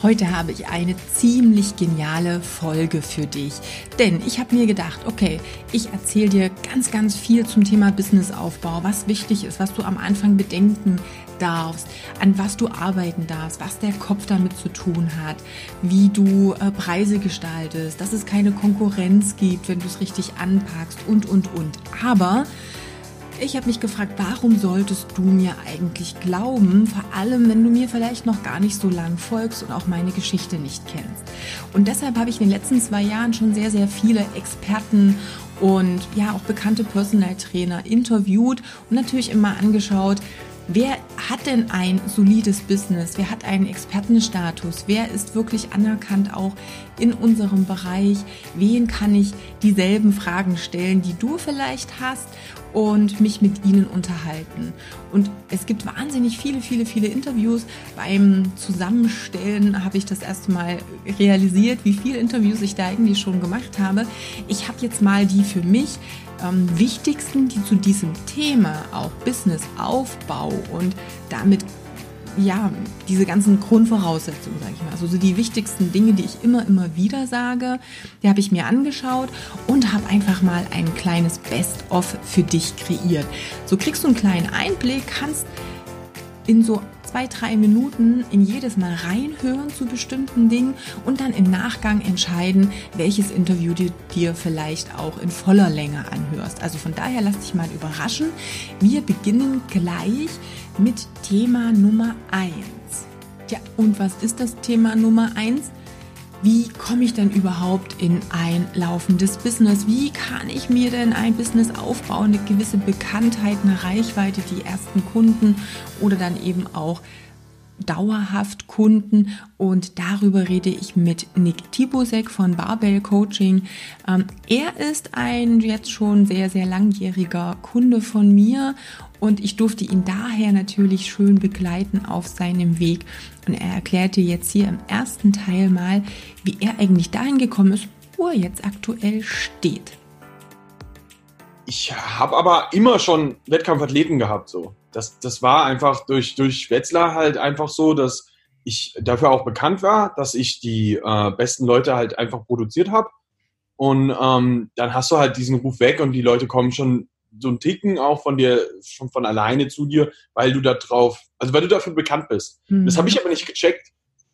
Heute habe ich eine ziemlich geniale Folge für dich. Denn ich habe mir gedacht, okay, ich erzähle dir ganz, ganz viel zum Thema Businessaufbau, was wichtig ist, was du am Anfang bedenken darfst, an was du arbeiten darfst, was der Kopf damit zu tun hat, wie du äh, Preise gestaltest, dass es keine Konkurrenz gibt, wenn du es richtig anpackst und, und, und. Aber ich habe mich gefragt, warum solltest du mir eigentlich glauben, vor allem wenn du mir vielleicht noch gar nicht so lang folgst und auch meine Geschichte nicht kennst. Und deshalb habe ich in den letzten zwei Jahren schon sehr, sehr viele Experten und ja auch bekannte Personal Trainer interviewt und natürlich immer angeschaut, Wer hat denn ein solides Business? Wer hat einen Expertenstatus? Wer ist wirklich anerkannt auch in unserem Bereich? Wen kann ich dieselben Fragen stellen, die du vielleicht hast und mich mit ihnen unterhalten? Und es gibt wahnsinnig viele, viele, viele Interviews. Beim Zusammenstellen habe ich das erste Mal realisiert, wie viele Interviews ich da eigentlich schon gemacht habe. Ich habe jetzt mal die für mich ähm, wichtigsten, die zu diesem Thema, auch Businessaufbau und damit ja, diese ganzen Grundvoraussetzungen, sage ich mal. Also so die wichtigsten Dinge, die ich immer, immer wieder sage, die habe ich mir angeschaut und habe einfach mal ein kleines Best-of für dich kreiert. So kriegst du einen kleinen Einblick, kannst in so zwei, drei Minuten in jedes Mal reinhören zu bestimmten Dingen und dann im Nachgang entscheiden, welches Interview du dir vielleicht auch in voller Länge anhörst. Also von daher lass dich mal überraschen. Wir beginnen gleich mit Thema Nummer eins. Ja, und was ist das Thema Nummer eins? wie komme ich denn überhaupt in ein laufendes Business? Wie kann ich mir denn ein Business aufbauen, eine gewisse Bekanntheit, eine Reichweite, die ersten Kunden oder dann eben auch dauerhaft Kunden und darüber rede ich mit Nick Tibusek von Barbell Coaching. Ähm, er ist ein jetzt schon sehr, sehr langjähriger Kunde von mir und ich durfte ihn daher natürlich schön begleiten auf seinem Weg. Und er erklärte jetzt hier im ersten Teil mal, wie er eigentlich dahin gekommen ist, wo er jetzt aktuell steht. Ich habe aber immer schon Wettkampfathleten gehabt, so. Das, das war einfach durch, durch Wetzlar halt einfach so, dass ich dafür auch bekannt war, dass ich die äh, besten Leute halt einfach produziert habe. Und ähm, dann hast du halt diesen Ruf weg und die Leute kommen schon so ein Ticken auch von dir, schon von alleine zu dir, weil du da drauf, also weil du dafür bekannt bist. Mhm. Das habe ich aber nicht gecheckt,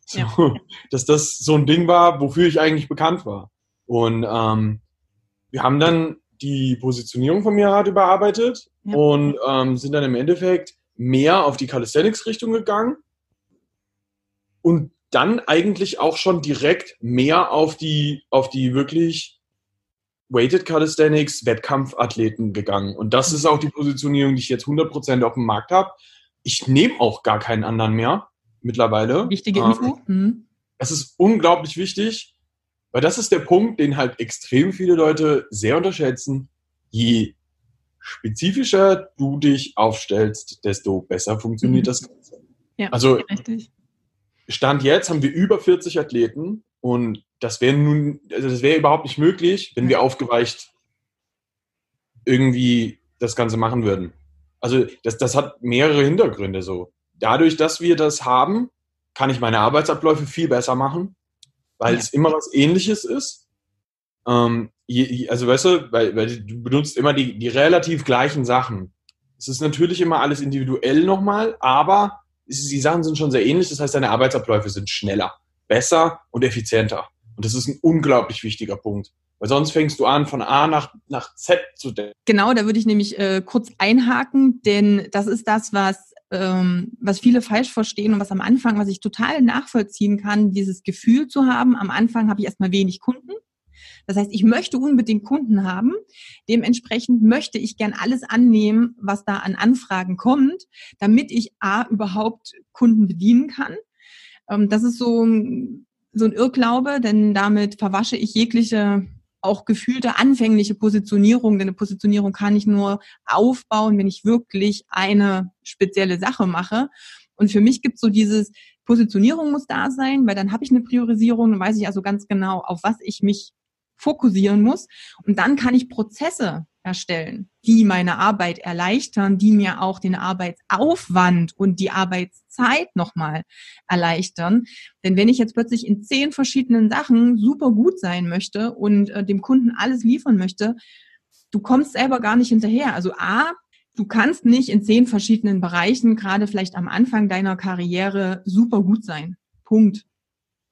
so, ja. dass das so ein Ding war, wofür ich eigentlich bekannt war. Und ähm, wir haben dann die Positionierung von mir halt überarbeitet ja. und ähm, sind dann im Endeffekt mehr auf die Calisthenics-Richtung gegangen und dann eigentlich auch schon direkt mehr auf die, auf die wirklich Weighted Calisthenics Wettkampfathleten gegangen. Und das ist auch die Positionierung, die ich jetzt 100% auf dem Markt habe. Ich nehme auch gar keinen anderen mehr mittlerweile. Wichtige ähm, Info. Mhm. Es ist unglaublich wichtig, weil das ist der Punkt, den halt extrem viele Leute sehr unterschätzen. Je spezifischer du dich aufstellst, desto besser funktioniert mhm. das Ganze. Ja, also richtig. Stand jetzt haben wir über 40 Athleten und das wäre nun, also das wäre überhaupt nicht möglich, wenn wir aufgeweicht irgendwie das Ganze machen würden. Also das, das hat mehrere Hintergründe so. Dadurch, dass wir das haben, kann ich meine Arbeitsabläufe viel besser machen, weil ja. es immer was ähnliches ist. Ähm, also weißt du, weil, weil du benutzt immer die, die relativ gleichen Sachen. Es ist natürlich immer alles individuell nochmal, aber die Sachen sind schon sehr ähnlich. Das heißt, deine Arbeitsabläufe sind schneller, besser und effizienter. Und das ist ein unglaublich wichtiger Punkt. Weil sonst fängst du an, von A nach, nach Z zu denken. Genau, da würde ich nämlich äh, kurz einhaken, denn das ist das, was, ähm, was viele falsch verstehen und was am Anfang, was ich total nachvollziehen kann, dieses Gefühl zu haben, am Anfang habe ich erstmal wenig Kunden. Das heißt, ich möchte unbedingt Kunden haben. Dementsprechend möchte ich gern alles annehmen, was da an Anfragen kommt, damit ich A, überhaupt Kunden bedienen kann. Ähm, das ist so so ein Irrglaube, denn damit verwasche ich jegliche auch gefühlte anfängliche Positionierung, denn eine Positionierung kann ich nur aufbauen, wenn ich wirklich eine spezielle Sache mache. Und für mich gibt es so dieses Positionierung muss da sein, weil dann habe ich eine Priorisierung, dann weiß ich also ganz genau, auf was ich mich fokussieren muss. Und dann kann ich Prozesse erstellen, die meine Arbeit erleichtern, die mir auch den Arbeitsaufwand und die Arbeitszeit nochmal erleichtern. Denn wenn ich jetzt plötzlich in zehn verschiedenen Sachen super gut sein möchte und äh, dem Kunden alles liefern möchte, du kommst selber gar nicht hinterher. Also A, du kannst nicht in zehn verschiedenen Bereichen, gerade vielleicht am Anfang deiner Karriere, super gut sein. Punkt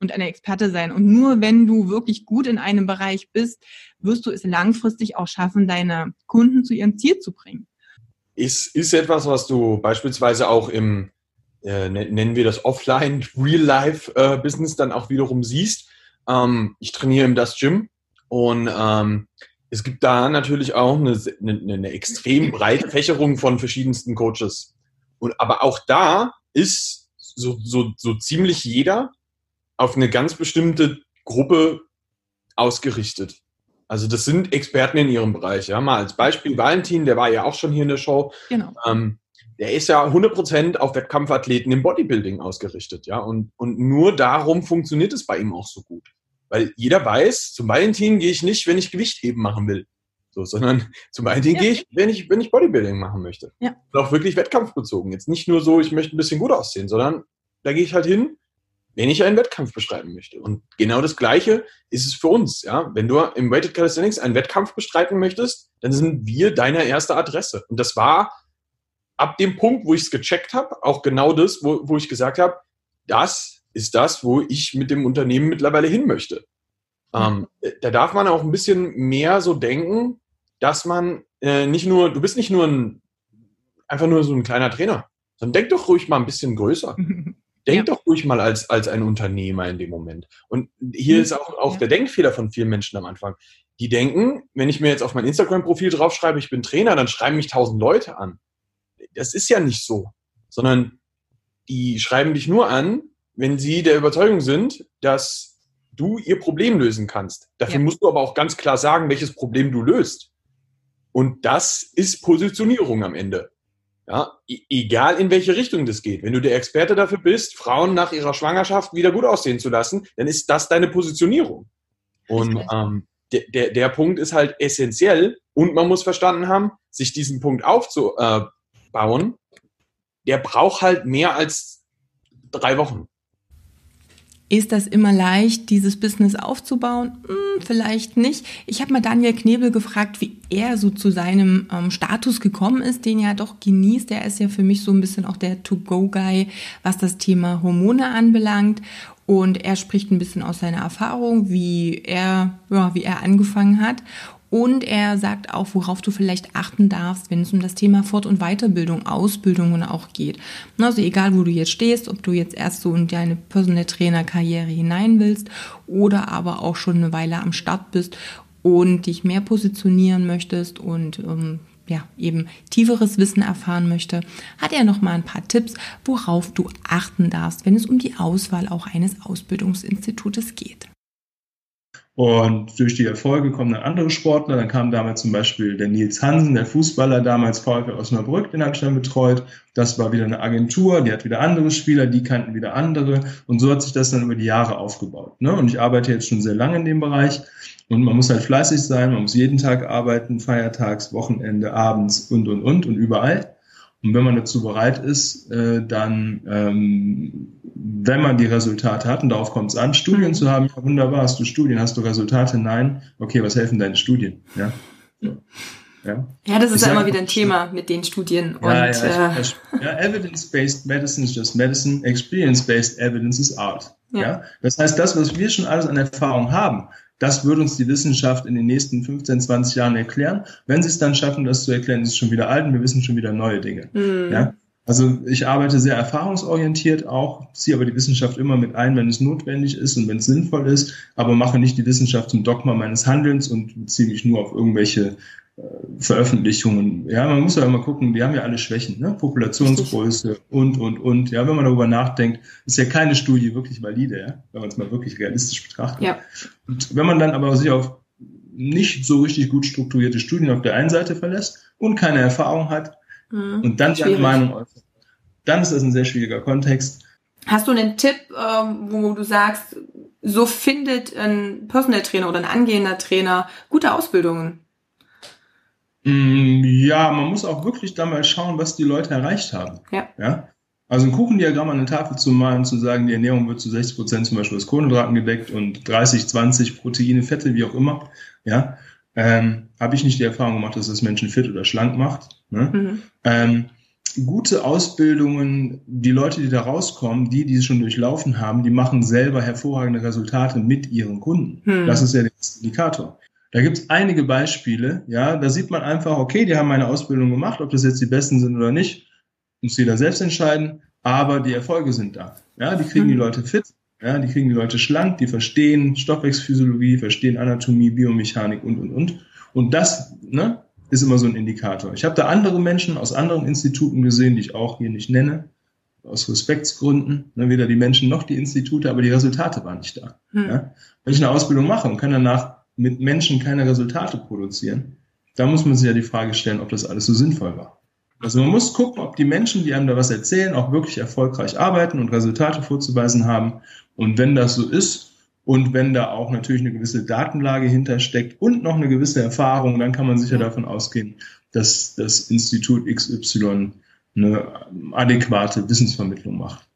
und eine Experte sein. Und nur wenn du wirklich gut in einem Bereich bist, wirst du es langfristig auch schaffen, deine Kunden zu ihrem Ziel zu bringen. Ist, ist etwas, was du beispielsweise auch im, äh, ne, nennen wir das Offline, Real-Life-Business äh, dann auch wiederum siehst. Ähm, ich trainiere im Das Gym und ähm, es gibt da natürlich auch eine, eine, eine extrem breite Fächerung von verschiedensten Coaches. Und, aber auch da ist so, so, so ziemlich jeder auf eine ganz bestimmte Gruppe ausgerichtet. Also das sind Experten in ihrem Bereich. Ja, mal als Beispiel Valentin, der war ja auch schon hier in der Show. Genau. Ähm, der ist ja 100% auf Wettkampfathleten im Bodybuilding ausgerichtet. Ja, und, und nur darum funktioniert es bei ihm auch so gut. Weil jeder weiß, zum Valentin gehe ich nicht, wenn ich Gewichtheben machen will. So, sondern zum Valentin ja. gehe ich, wenn ich, wenn ich Bodybuilding machen möchte. Ja. Und auch wirklich wettkampfbezogen. Jetzt nicht nur so, ich möchte ein bisschen gut aussehen, sondern da gehe ich halt hin, wenn ich einen Wettkampf bestreiten möchte. Und genau das Gleiche ist es für uns. Ja? Wenn du im Weighted Calisthenics einen Wettkampf bestreiten möchtest, dann sind wir deine erste Adresse. Und das war ab dem Punkt, wo ich es gecheckt habe, auch genau das, wo, wo ich gesagt habe, das ist das, wo ich mit dem Unternehmen mittlerweile hin möchte. Ähm, da darf man auch ein bisschen mehr so denken, dass man äh, nicht nur, du bist nicht nur ein, einfach nur so ein kleiner Trainer, sondern denk doch ruhig mal ein bisschen größer. Denk ja. doch ruhig mal als, als ein Unternehmer in dem Moment. Und hier mhm. ist auch, auch ja. der Denkfehler von vielen Menschen am Anfang. Die denken, wenn ich mir jetzt auf mein Instagram-Profil draufschreibe, ich bin Trainer, dann schreiben mich tausend Leute an. Das ist ja nicht so. Sondern die schreiben dich nur an, wenn sie der Überzeugung sind, dass du ihr Problem lösen kannst. Dafür ja. musst du aber auch ganz klar sagen, welches Problem du löst. Und das ist Positionierung am Ende. Ja, egal in welche Richtung das geht. Wenn du der Experte dafür bist, Frauen nach ihrer Schwangerschaft wieder gut aussehen zu lassen, dann ist das deine Positionierung. Und ähm, der, der, der Punkt ist halt essentiell und man muss verstanden haben, sich diesen Punkt aufzubauen, der braucht halt mehr als drei Wochen. Ist das immer leicht, dieses Business aufzubauen? Hm, vielleicht nicht. Ich habe mal Daniel Knebel gefragt, wie er so zu seinem ähm, Status gekommen ist, den er doch genießt. Er ist ja für mich so ein bisschen auch der To-Go-Guy, was das Thema Hormone anbelangt. Und er spricht ein bisschen aus seiner Erfahrung, wie er, ja, wie er angefangen hat. Und er sagt auch, worauf du vielleicht achten darfst, wenn es um das Thema Fort- und Weiterbildung, Ausbildungen auch geht. Also egal, wo du jetzt stehst, ob du jetzt erst so in deine Personal Trainer Karriere hinein willst oder aber auch schon eine Weile am Start bist und dich mehr positionieren möchtest und ähm, ja, eben tieferes Wissen erfahren möchte, hat er noch mal ein paar Tipps, worauf du achten darfst, wenn es um die Auswahl auch eines Ausbildungsinstitutes geht. Und durch die Erfolge kommen dann andere Sportler. Dann kam damals zum Beispiel der Nils Hansen, der Fußballer, damals VfL Osnabrück, den habe ich dann betreut. Das war wieder eine Agentur, die hat wieder andere Spieler, die kannten wieder andere. Und so hat sich das dann über die Jahre aufgebaut. Ne? Und ich arbeite jetzt schon sehr lange in dem Bereich. Und man muss halt fleißig sein, man muss jeden Tag arbeiten, feiertags, Wochenende, abends und, und, und und überall. Und wenn man dazu bereit ist, äh, dann, ähm, wenn man die Resultate hat, und darauf kommt es an, Studien mhm. zu haben, ja wunderbar, hast du Studien, hast du Resultate? Nein. Okay, was helfen deine Studien? Ja. Ja, ja das ist ja immer wieder ein Thema mit den Studien. Und, ja, ja, äh, ja Evidence-based medicine is just medicine, experience-based evidence is art. Ja. Das heißt, das, was wir schon alles an Erfahrung haben, das würde uns die Wissenschaft in den nächsten 15, 20 Jahren erklären. Wenn sie es dann schaffen, das zu erklären, ist es schon wieder alt und wir wissen schon wieder neue Dinge. Mhm. Ja? Also ich arbeite sehr erfahrungsorientiert auch, ziehe aber die Wissenschaft immer mit ein, wenn es notwendig ist und wenn es sinnvoll ist, aber mache nicht die Wissenschaft zum Dogma meines Handelns und beziehe mich nur auf irgendwelche Veröffentlichungen. Ja, man muss ja immer gucken, die haben ja alle Schwächen, ne? Populationsgröße und, und, und. Ja, wenn man darüber nachdenkt, ist ja keine Studie wirklich valide, ja? wenn man es mal wirklich realistisch betrachtet. Ja. Und wenn man dann aber sich auf nicht so richtig gut strukturierte Studien auf der einen Seite verlässt und keine Erfahrung hat mhm, und dann seine Meinung äußert, dann ist das ein sehr schwieriger Kontext. Hast du einen Tipp, ähm, wo du sagst, so findet ein Personal Trainer oder ein angehender Trainer gute Ausbildungen? Mm, ja, man muss auch wirklich da mal schauen, was die Leute erreicht haben. Ja. ja? Also ein Kuchendiagramm an eine Tafel zu malen, zu sagen, die Ernährung wird zu 60 Prozent zum Beispiel aus Kohlenhydraten gedeckt und 30, 20 Proteine, Fette, wie auch immer, ja, ähm, habe ich nicht die Erfahrung gemacht, dass das Menschen fit oder schlank macht. Ne? Mhm. Ähm, gute Ausbildungen, die Leute, die da rauskommen, die, die es schon durchlaufen haben, die machen selber hervorragende Resultate mit ihren Kunden. Mhm. Das ist ja der Indikator. Da gibt es einige Beispiele, ja, da sieht man einfach, okay, die haben eine Ausbildung gemacht, ob das jetzt die besten sind oder nicht, muss jeder selbst entscheiden, aber die Erfolge sind da. Ja, die kriegen die mhm. Leute fit, ja, die kriegen die Leute schlank, die verstehen Stoffwechselphysiologie, verstehen Anatomie, Biomechanik und, und, und. Und das ne, ist immer so ein Indikator. Ich habe da andere Menschen aus anderen Instituten gesehen, die ich auch hier nicht nenne, aus Respektsgründen, ne, weder die Menschen noch die Institute, aber die Resultate waren nicht da. Hm. Ja. Wenn ich eine Ausbildung mache und kann danach mit Menschen keine Resultate produzieren, da muss man sich ja die Frage stellen, ob das alles so sinnvoll war. Also man muss gucken, ob die Menschen, die einem da was erzählen, auch wirklich erfolgreich arbeiten und Resultate vorzuweisen haben. Und wenn das so ist und wenn da auch natürlich eine gewisse Datenlage hintersteckt und noch eine gewisse Erfahrung, dann kann man sicher davon ausgehen, dass das Institut XY eine adäquate Wissensvermittlung macht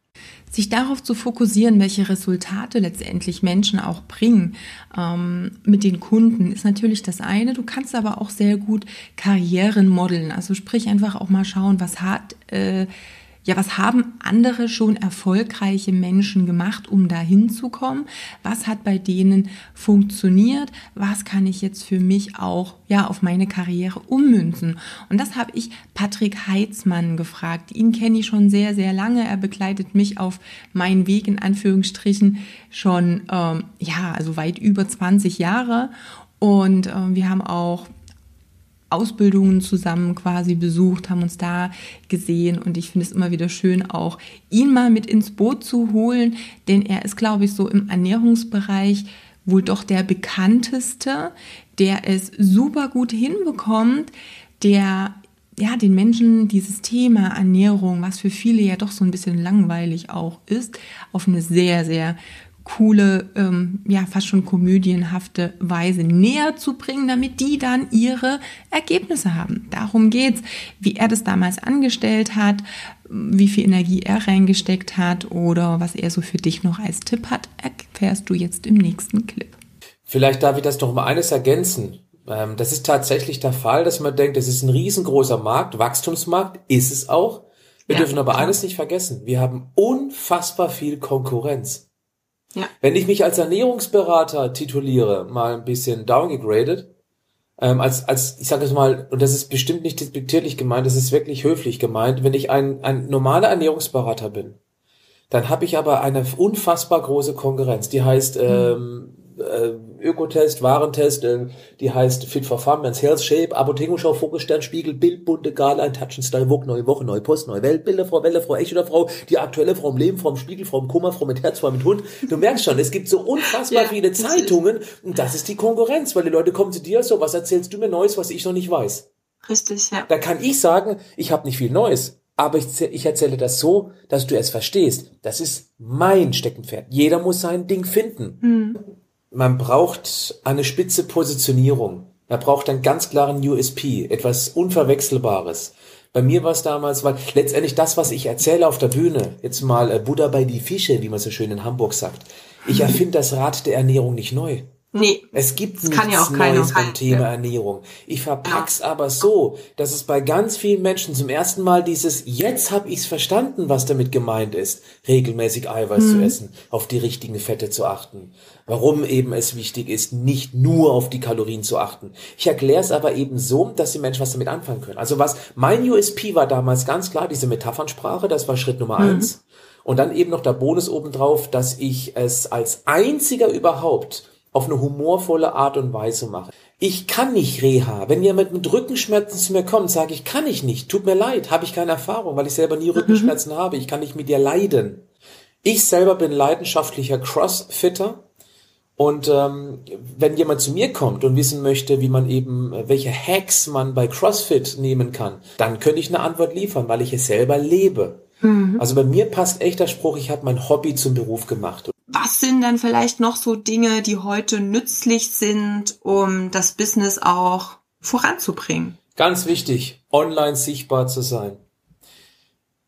sich darauf zu fokussieren, welche Resultate letztendlich Menschen auch bringen ähm, mit den Kunden, ist natürlich das eine. Du kannst aber auch sehr gut Karrieren modeln. Also sprich einfach auch mal schauen, was hat äh, ja, was haben andere schon erfolgreiche Menschen gemacht, um da hinzukommen? Was hat bei denen funktioniert? Was kann ich jetzt für mich auch, ja, auf meine Karriere ummünzen? Und das habe ich Patrick Heitzmann gefragt. Ihn kenne ich schon sehr, sehr lange. Er begleitet mich auf meinen Weg in Anführungsstrichen schon, ähm, ja, also weit über 20 Jahre. Und äh, wir haben auch Ausbildungen zusammen quasi besucht, haben uns da gesehen. Und ich finde es immer wieder schön, auch ihn mal mit ins Boot zu holen, denn er ist, glaube ich, so im Ernährungsbereich wohl doch der bekannteste, der es super gut hinbekommt, der ja, den Menschen dieses Thema Ernährung, was für viele ja doch so ein bisschen langweilig auch ist, auf eine sehr, sehr coole, ähm, ja, fast schon komödienhafte Weise näher zu bringen, damit die dann ihre Ergebnisse haben. Darum geht's, wie er das damals angestellt hat, wie viel Energie er reingesteckt hat oder was er so für dich noch als Tipp hat, erfährst du jetzt im nächsten Clip. Vielleicht darf ich das noch mal eines ergänzen. Ähm, das ist tatsächlich der Fall, dass man denkt, das ist ein riesengroßer Markt, Wachstumsmarkt, ist es auch. Wir ja, dürfen aber klar. eines nicht vergessen. Wir haben unfassbar viel Konkurrenz. Ja. Wenn ich mich als Ernährungsberater tituliere, mal ein bisschen downgegradet, ähm, als, als, ich sage es mal, und das ist bestimmt nicht despektierlich gemeint, das ist wirklich höflich gemeint, wenn ich ein, ein normaler Ernährungsberater bin, dann habe ich aber eine unfassbar große Konkurrenz. Die heißt hm. ähm, äh, Ökotest, Warentest, äh, die heißt Fit for Men's Health Shape, Apothekenschau, Fokusstern, Spiegel, Bild, Bunte, Gala, ein Touch and Style, Vogue, Neue Woche, Neue Post, Neue Welt, Bilder, Frau Welle, Frau Echt oder Frau, die aktuelle Frau im Leben, Frau im Spiegel, Frau im Kummer, Frau mit Herz, Frau mit Hund. Du merkst schon, es gibt so unfassbar ja, viele Zeitungen und das ist die Konkurrenz, weil die Leute kommen zu dir so, was erzählst du mir Neues, was ich noch nicht weiß? Richtig, ja. Da kann ich sagen, ich habe nicht viel Neues. Aber ich, ich erzähle das so, dass du es verstehst. Das ist mein Steckenpferd. Jeder muss sein Ding finden. Mhm man braucht eine spitze Positionierung. Man braucht einen ganz klaren USP, etwas Unverwechselbares. Bei mir war es damals, weil letztendlich das, was ich erzähle auf der Bühne, jetzt mal äh, Buddha bei die Fische, wie man so schön in Hamburg sagt, ich erfinde das Rad der Ernährung nicht neu. Nee. Es gibt nichts ja Neues beim Thema ja. Ernährung. Ich verpack's ja. aber so, dass es bei ganz vielen Menschen zum ersten Mal dieses jetzt habe ich's verstanden, was damit gemeint ist, regelmäßig Eiweiß mhm. zu essen, auf die richtigen Fette zu achten. Warum eben es wichtig ist, nicht nur auf die Kalorien zu achten. Ich erkläre es aber eben so, dass die Menschen was damit anfangen können. Also was mein USP war damals ganz klar diese Metaphernsprache, das war Schritt Nummer mhm. eins. Und dann eben noch der Bonus obendrauf, dass ich es als einziger überhaupt auf eine humorvolle Art und Weise mache. Ich kann nicht Reha. Wenn jemand mit Rückenschmerzen zu mir kommt, sage ich, kann ich nicht. Tut mir leid, habe ich keine Erfahrung, weil ich selber nie Rückenschmerzen mhm. habe. Ich kann nicht mit dir leiden. Ich selber bin leidenschaftlicher Crossfitter. Und ähm, wenn jemand zu mir kommt und wissen möchte, wie man eben, welche Hacks man bei CrossFit nehmen kann, dann könnte ich eine Antwort liefern, weil ich es selber lebe. Mhm. Also bei mir passt echt der Spruch, ich habe mein Hobby zum Beruf gemacht. Was sind dann vielleicht noch so Dinge, die heute nützlich sind, um das Business auch voranzubringen? Ganz wichtig, online sichtbar zu sein.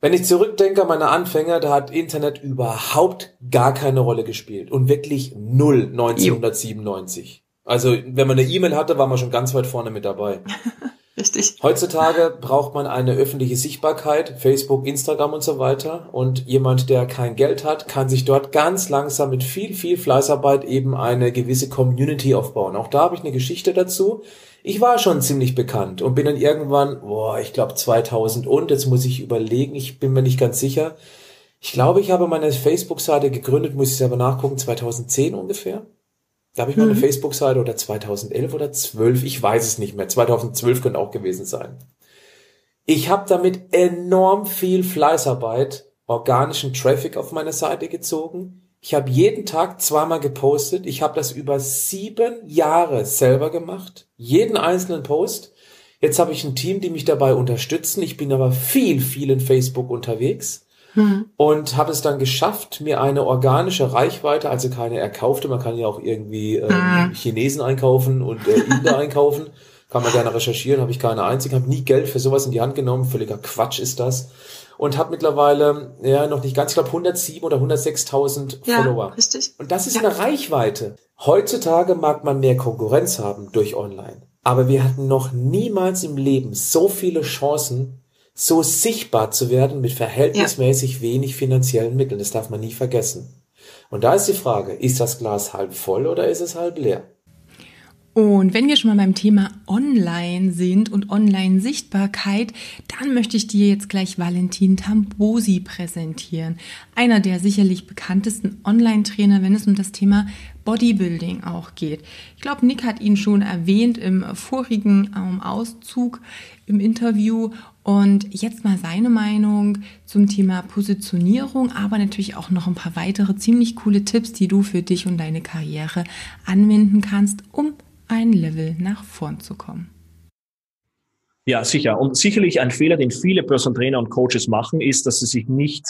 Wenn ich zurückdenke an meine Anfänger, da hat Internet überhaupt gar keine Rolle gespielt und wirklich null 1997. Also wenn man eine E-Mail hatte, war man schon ganz weit vorne mit dabei. Richtig. Heutzutage braucht man eine öffentliche Sichtbarkeit, Facebook, Instagram und so weiter. Und jemand, der kein Geld hat, kann sich dort ganz langsam mit viel, viel Fleißarbeit eben eine gewisse Community aufbauen. Auch da habe ich eine Geschichte dazu. Ich war schon ziemlich bekannt und bin dann irgendwann, boah, ich glaube 2000 und, jetzt muss ich überlegen, ich bin mir nicht ganz sicher. Ich glaube, ich habe meine Facebook-Seite gegründet, muss ich selber nachgucken, 2010 ungefähr. Da habe ich meine mhm. Facebook-Seite oder 2011 oder 12, ich weiß es nicht mehr. 2012 könnte auch gewesen sein. Ich habe damit enorm viel Fleißarbeit, organischen Traffic auf meine Seite gezogen. Ich habe jeden Tag zweimal gepostet. Ich habe das über sieben Jahre selber gemacht. Jeden einzelnen Post. Jetzt habe ich ein Team, die mich dabei unterstützen. Ich bin aber viel, viel in Facebook unterwegs. Hm. Und habe es dann geschafft, mir eine organische Reichweite, also keine erkaufte, man kann ja auch irgendwie ähm, hm. Chinesen einkaufen und äh, Inder einkaufen, kann man gerne recherchieren, habe ich keine einzige, habe nie Geld für sowas in die Hand genommen, völliger Quatsch ist das. Und habe mittlerweile, ja, noch nicht ganz, ich glaube 107 oder 106.000 ja, Follower. Richtig. Und das ist ja. eine Reichweite. Heutzutage mag man mehr Konkurrenz haben durch Online. Aber wir hatten noch niemals im Leben so viele Chancen, so sichtbar zu werden mit verhältnismäßig ja. wenig finanziellen Mitteln. Das darf man nie vergessen. Und da ist die Frage, ist das Glas halb voll oder ist es halb leer? Und wenn wir schon mal beim Thema Online sind und Online-Sichtbarkeit, dann möchte ich dir jetzt gleich Valentin Tambosi präsentieren. Einer der sicherlich bekanntesten Online-Trainer, wenn es um das Thema Bodybuilding auch geht. Ich glaube, Nick hat ihn schon erwähnt im vorigen ähm, Auszug im Interview. Und jetzt mal seine Meinung zum Thema Positionierung, aber natürlich auch noch ein paar weitere ziemlich coole Tipps, die du für dich und deine Karriere anwenden kannst, um ein Level nach vorn zu kommen. Ja, sicher. Und sicherlich ein Fehler, den viele Personal Trainer und Coaches machen, ist, dass sie sich nicht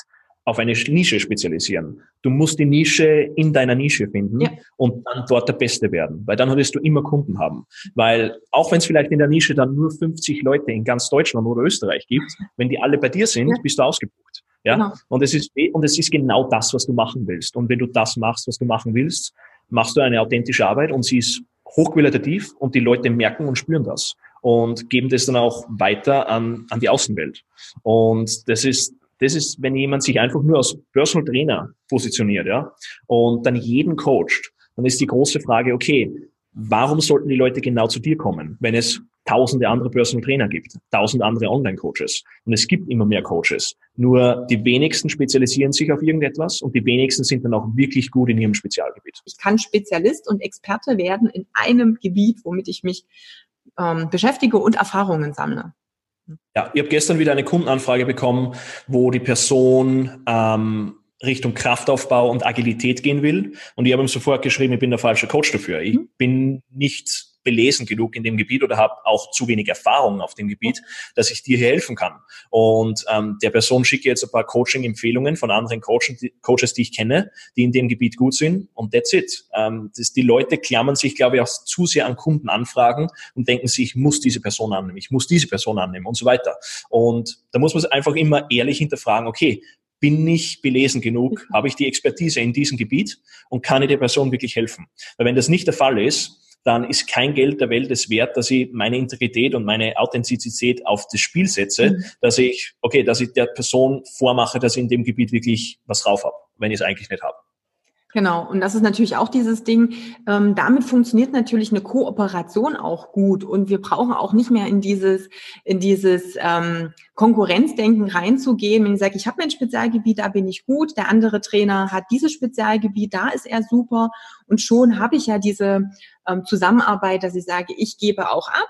auf eine Nische spezialisieren. Du musst die Nische in deiner Nische finden ja. und dann dort der Beste werden, weil dann wirst du immer Kunden haben. Weil auch wenn es vielleicht in der Nische dann nur 50 Leute in ganz Deutschland oder Österreich gibt, wenn die alle bei dir sind, ja. bist du ausgebucht. Ja? Genau. Und es ist, und es ist genau das, was du machen willst. Und wenn du das machst, was du machen willst, machst du eine authentische Arbeit und sie ist hochqualitativ und die Leute merken und spüren das und geben das dann auch weiter an, an die Außenwelt. Und das ist das ist, wenn jemand sich einfach nur als Personal Trainer positioniert, ja, und dann jeden coacht, dann ist die große Frage, okay, warum sollten die Leute genau zu dir kommen, wenn es tausende andere Personal Trainer gibt, tausend andere Online-Coaches. Und es gibt immer mehr Coaches. Nur die wenigsten spezialisieren sich auf irgendetwas und die wenigsten sind dann auch wirklich gut in ihrem Spezialgebiet. Ich kann Spezialist und Experte werden in einem Gebiet, womit ich mich ähm, beschäftige und Erfahrungen sammle. Ja, ich habe gestern wieder eine Kundenanfrage bekommen, wo die Person ähm, Richtung Kraftaufbau und Agilität gehen will. Und ich habe ihm sofort geschrieben, ich bin der falsche Coach dafür. Ich mhm. bin nicht belesen genug in dem Gebiet oder habe auch zu wenig Erfahrung auf dem Gebiet, dass ich dir hier helfen kann. Und ähm, der Person schicke jetzt ein paar Coaching-Empfehlungen von anderen Coaches die, Coaches, die ich kenne, die in dem Gebiet gut sind. Und that's it. Ähm, das, die Leute klammern sich, glaube ich, auch zu sehr an Kundenanfragen und denken sich, ich muss diese Person annehmen, ich muss diese Person annehmen und so weiter. Und da muss man einfach immer ehrlich hinterfragen, okay, bin ich belesen genug? Habe ich die Expertise in diesem Gebiet? Und kann ich der Person wirklich helfen? Weil wenn das nicht der Fall ist, dann ist kein Geld der Welt es wert, dass ich meine Integrität und meine Authentizität auf das Spiel setze, mhm. dass ich, okay, dass ich der Person vormache, dass ich in dem Gebiet wirklich was drauf habe, wenn ich es eigentlich nicht habe. Genau, und das ist natürlich auch dieses Ding, ähm, damit funktioniert natürlich eine Kooperation auch gut und wir brauchen auch nicht mehr in dieses, in dieses ähm, Konkurrenzdenken reinzugehen, wenn ich sage, ich habe mein Spezialgebiet, da bin ich gut, der andere Trainer hat dieses Spezialgebiet, da ist er super und schon habe ich ja diese ähm, Zusammenarbeit, dass ich sage, ich gebe auch ab.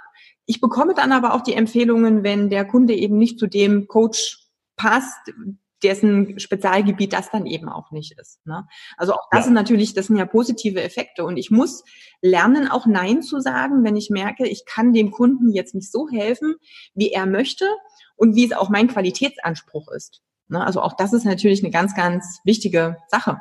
Ich bekomme dann aber auch die Empfehlungen, wenn der Kunde eben nicht zu dem Coach passt, dessen Spezialgebiet das dann eben auch nicht ist. Ne? Also auch das ja. sind natürlich, das sind ja positive Effekte. Und ich muss lernen, auch Nein zu sagen, wenn ich merke, ich kann dem Kunden jetzt nicht so helfen, wie er möchte und wie es auch mein Qualitätsanspruch ist. Ne? Also auch das ist natürlich eine ganz, ganz wichtige Sache.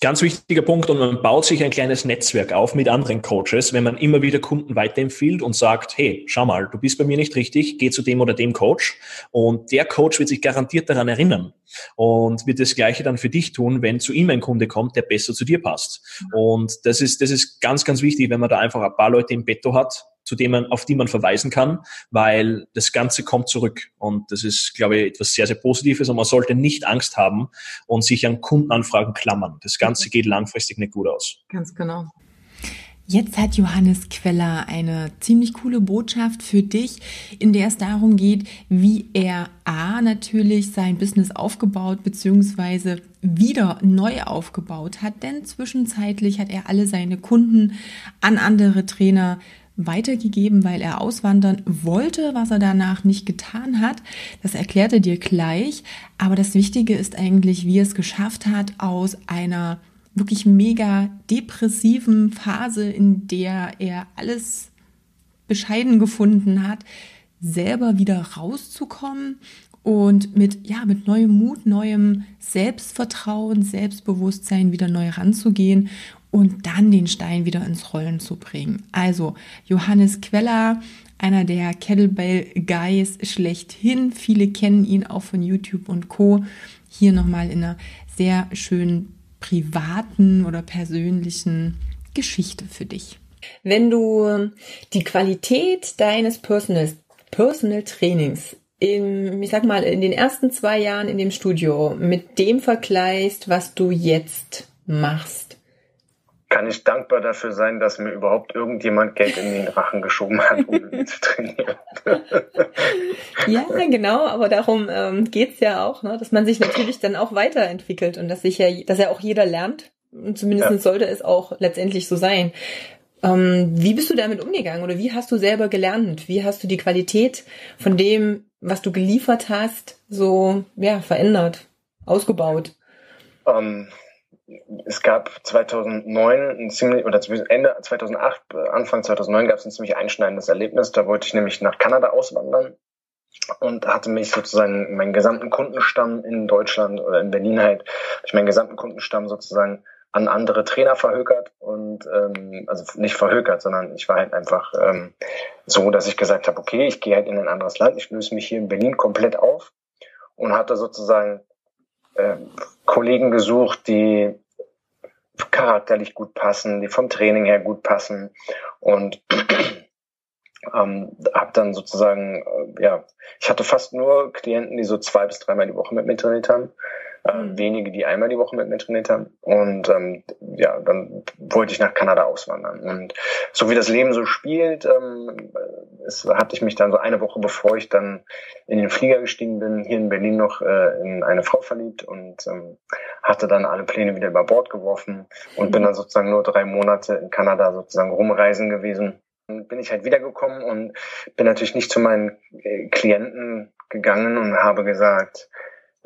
Ganz wichtiger Punkt und man baut sich ein kleines Netzwerk auf mit anderen Coaches, wenn man immer wieder Kunden weiterempfiehlt und sagt, hey, schau mal, du bist bei mir nicht richtig, geh zu dem oder dem Coach und der Coach wird sich garantiert daran erinnern und wird das Gleiche dann für dich tun, wenn zu ihm ein Kunde kommt, der besser zu dir passt. Und das ist, das ist ganz, ganz wichtig, wenn man da einfach ein paar Leute im Betto hat, zu dem man, auf die man verweisen kann, weil das Ganze kommt zurück. Und das ist, glaube ich, etwas sehr, sehr Positives und man sollte nicht Angst haben und sich an Kundenanfragen klammern. Das Ganze geht langfristig nicht gut aus. Ganz genau. Jetzt hat Johannes Queller eine ziemlich coole Botschaft für dich, in der es darum geht, wie er A natürlich sein Business aufgebaut bzw. wieder neu aufgebaut hat. Denn zwischenzeitlich hat er alle seine Kunden an andere Trainer weitergegeben, weil er auswandern wollte, was er danach nicht getan hat. Das erklärt er dir gleich. Aber das Wichtige ist eigentlich, wie er es geschafft hat, aus einer wirklich mega depressiven Phase, in der er alles bescheiden gefunden hat, selber wieder rauszukommen und mit, ja, mit neuem Mut, neuem Selbstvertrauen, Selbstbewusstsein wieder neu ranzugehen und dann den Stein wieder ins Rollen zu bringen. Also Johannes Queller, einer der Kettlebell Guys schlechthin. Viele kennen ihn auch von YouTube und Co. Hier nochmal in einer sehr schönen privaten oder persönlichen Geschichte für dich. Wenn du die Qualität deines Personal, Personal Trainings im, ich sag mal, in den ersten zwei Jahren in dem Studio mit dem vergleichst, was du jetzt machst, kann ich dankbar dafür sein, dass mir überhaupt irgendjemand Geld in den Rachen geschoben hat, um mit zu trainieren. ja, genau, aber darum ähm, geht's ja auch, ne? dass man sich natürlich dann auch weiterentwickelt und dass sich ja, dass ja auch jeder lernt. Und zumindest ja. sollte es auch letztendlich so sein. Ähm, wie bist du damit umgegangen oder wie hast du selber gelernt? Wie hast du die Qualität von dem, was du geliefert hast, so ja, verändert, ausgebaut? Ähm, es gab 2009 ein ziemlich, oder Ende 2008, Anfang 2009 gab es ein ziemlich einschneidendes Erlebnis. Da wollte ich nämlich nach Kanada auswandern und hatte mich sozusagen meinen gesamten Kundenstamm in Deutschland oder in Berlin halt, ich meinen gesamten Kundenstamm sozusagen an andere Trainer verhökert und ähm, also nicht verhökert, sondern ich war halt einfach ähm, so, dass ich gesagt habe, okay, ich gehe halt in ein anderes Land, ich löse mich hier in Berlin komplett auf und hatte sozusagen äh, Kollegen gesucht, die charakterlich gut passen, die vom Training her gut passen. Und ähm, habe dann sozusagen, äh, ja, ich hatte fast nur Klienten, die so zwei bis dreimal die Woche mit mir trainiert haben äh, wenige, die einmal die Woche mit mir trainiert haben. Und ähm, ja, dann wollte ich nach Kanada auswandern. Und so wie das Leben so spielt, ähm, es hatte ich mich dann so eine Woche bevor ich dann in den Flieger gestiegen bin, hier in Berlin noch äh, in eine Frau verliebt und ähm, hatte dann alle Pläne wieder über Bord geworfen und mhm. bin dann sozusagen nur drei Monate in Kanada sozusagen rumreisen gewesen bin ich halt wiedergekommen und bin natürlich nicht zu meinen äh, Klienten gegangen und habe gesagt,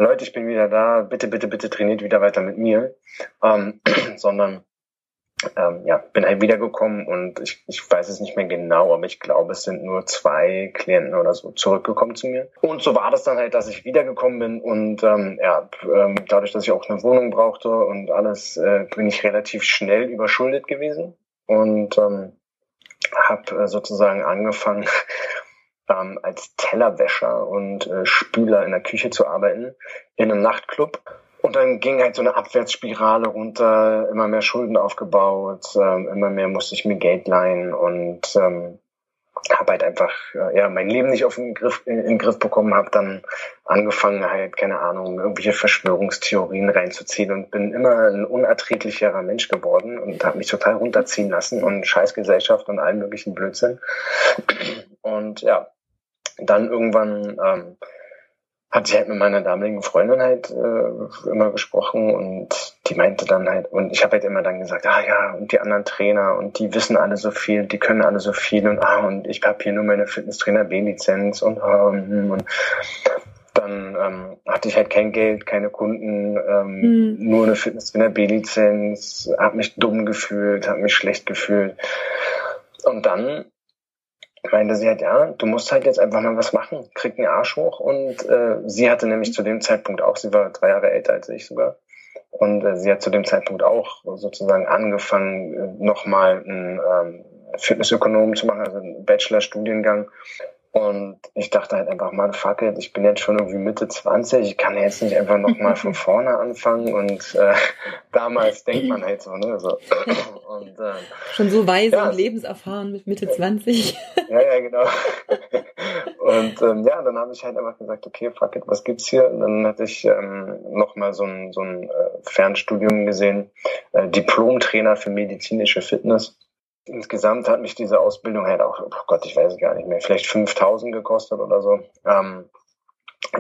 Leute, ich bin wieder da, bitte, bitte, bitte trainiert wieder weiter mit mir, ähm, sondern ähm, ja, bin halt wiedergekommen und ich, ich weiß es nicht mehr genau, aber ich glaube, es sind nur zwei Klienten oder so zurückgekommen zu mir. Und so war das dann halt, dass ich wiedergekommen bin und ähm, ja, ähm, dadurch, dass ich auch eine Wohnung brauchte und alles, äh, bin ich relativ schnell überschuldet gewesen und ähm, habe äh, sozusagen angefangen, ähm, als Tellerwäscher und äh, Spüler in der Küche zu arbeiten, in einem Nachtclub. Und dann ging halt so eine Abwärtsspirale runter, immer mehr Schulden aufgebaut, ähm, immer mehr musste ich mir Geld leihen und ähm, habe halt einfach äh, ja mein Leben nicht auf den Griff in, in den Griff bekommen, habe dann angefangen halt keine Ahnung irgendwelche Verschwörungstheorien reinzuziehen und bin immer ein unerträglicherer Mensch geworden und habe mich total runterziehen lassen und Scheißgesellschaft und allen möglichen Blödsinn und ja dann irgendwann ähm, hat sie halt mit meiner damaligen Freundin halt äh, immer gesprochen und die meinte dann halt, und ich habe halt immer dann gesagt, ah ja, und die anderen Trainer und die wissen alle so viel, die können alle so viel und ah, und ich habe hier nur meine Fitnesstrainer B-Lizenz und, und, und dann ähm, hatte ich halt kein Geld, keine Kunden, ähm, mhm. nur eine Fitnesstrainer B-Lizenz, habe mich dumm gefühlt, habe mich schlecht gefühlt. Und dann meinte sie halt, ja, du musst halt jetzt einfach mal was machen, krieg einen Arsch hoch. Und äh, sie hatte nämlich zu dem Zeitpunkt auch, sie war drei Jahre älter als ich sogar, Und äh, sie hat zu dem Zeitpunkt auch sozusagen angefangen, äh, nochmal einen ähm, Fitnessökonom zu machen, also einen Bachelorstudiengang. Und ich dachte halt einfach, man, fuck it, ich bin jetzt schon irgendwie Mitte 20, ich kann jetzt nicht einfach nochmal von vorne anfangen. Und äh, damals denkt man halt so, ne? So. Und, äh, schon so weise ja, und lebenserfahren mit Mitte 20. Ja, ja, genau. Und ähm, ja, dann habe ich halt einfach gesagt, okay, fuck it, was gibt's hier? Und dann hatte ich ähm, nochmal so ein, so ein äh, Fernstudium gesehen, äh, Diplom-Trainer für medizinische Fitness. Insgesamt hat mich diese Ausbildung halt auch, oh Gott, ich weiß gar nicht mehr, vielleicht 5000 gekostet oder so, ähm,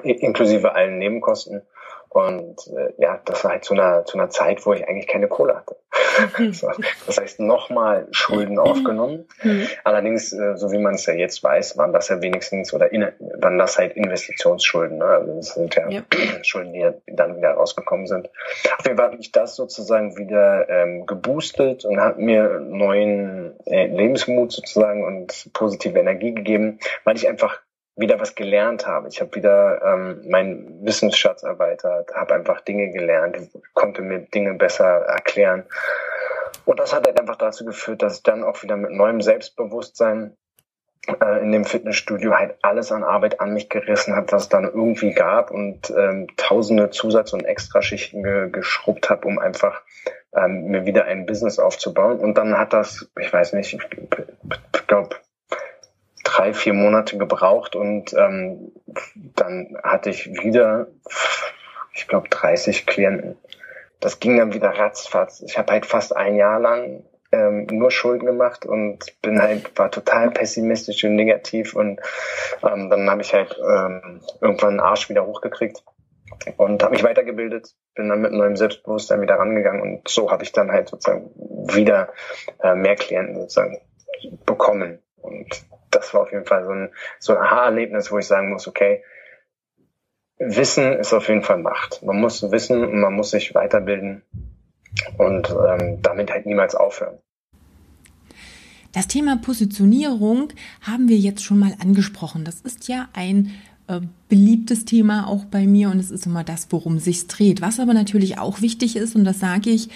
inklusive allen Nebenkosten. Und äh, ja, das war halt zu einer, zu einer Zeit, wo ich eigentlich keine Kohle hatte. so, das heißt, nochmal Schulden aufgenommen. Mhm. Allerdings, äh, so wie man es ja jetzt weiß, waren das ja wenigstens, oder in, waren das halt Investitionsschulden. Ne? Also das sind ja, ja. Schulden, die dann wieder rausgekommen sind. Auf jeden Fall hat mich das sozusagen wieder ähm, geboostet und hat mir neuen äh, Lebensmut sozusagen und positive Energie gegeben, weil ich einfach wieder was gelernt habe. Ich habe wieder ähm, meinen Wissensschatz erweitert, habe einfach Dinge gelernt, konnte mir Dinge besser erklären. Und das hat halt einfach dazu geführt, dass ich dann auch wieder mit neuem Selbstbewusstsein äh, in dem Fitnessstudio halt alles an Arbeit an mich gerissen hat, was es dann irgendwie gab und ähm, tausende Zusatz- und Extraschichten ge geschrubbt habe, um einfach ähm, mir wieder ein Business aufzubauen. Und dann hat das, ich weiß nicht, ich glaube, drei, vier Monate gebraucht und ähm, dann hatte ich wieder, ich glaube, 30 Klienten. Das ging dann wieder ratzfatz. Ich habe halt fast ein Jahr lang ähm, nur Schulden gemacht und bin halt war total pessimistisch und negativ und ähm, dann habe ich halt ähm, irgendwann einen Arsch wieder hochgekriegt und habe mich weitergebildet, bin dann mit neuem Selbstbewusstsein wieder rangegangen und so habe ich dann halt sozusagen wieder äh, mehr Klienten sozusagen bekommen und das war auf jeden Fall so ein, so ein Aha-Erlebnis, wo ich sagen muss, okay, Wissen ist auf jeden Fall Macht. Man muss wissen und man muss sich weiterbilden und ähm, damit halt niemals aufhören. Das Thema Positionierung haben wir jetzt schon mal angesprochen. Das ist ja ein äh, beliebtes Thema auch bei mir und es ist immer das, worum sich dreht. Was aber natürlich auch wichtig ist, und das sage ich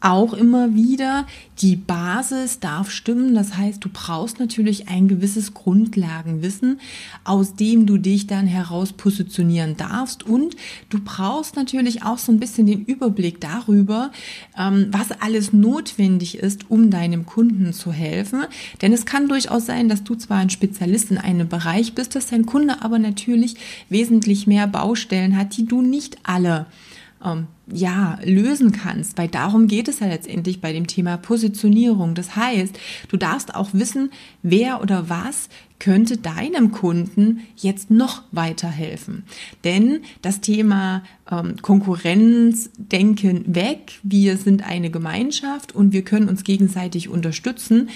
auch immer wieder, die Basis darf stimmen. Das heißt, du brauchst natürlich ein gewisses Grundlagenwissen, aus dem du dich dann heraus positionieren darfst. Und du brauchst natürlich auch so ein bisschen den Überblick darüber, ähm, was alles notwendig ist, um deinem Kunden zu helfen. Denn es kann durchaus sein, dass du zwar ein Spezialist in einem Bereich bist, dass dein Kunde aber natürlich wesentlich mehr Baustellen hat, die du nicht alle ähm, ja, lösen kannst, weil darum geht es ja letztendlich bei dem Thema Positionierung. Das heißt, du darfst auch wissen, wer oder was könnte deinem Kunden jetzt noch weiterhelfen. Denn das Thema ähm, Konkurrenz denken weg, wir sind eine Gemeinschaft und wir können uns gegenseitig unterstützen,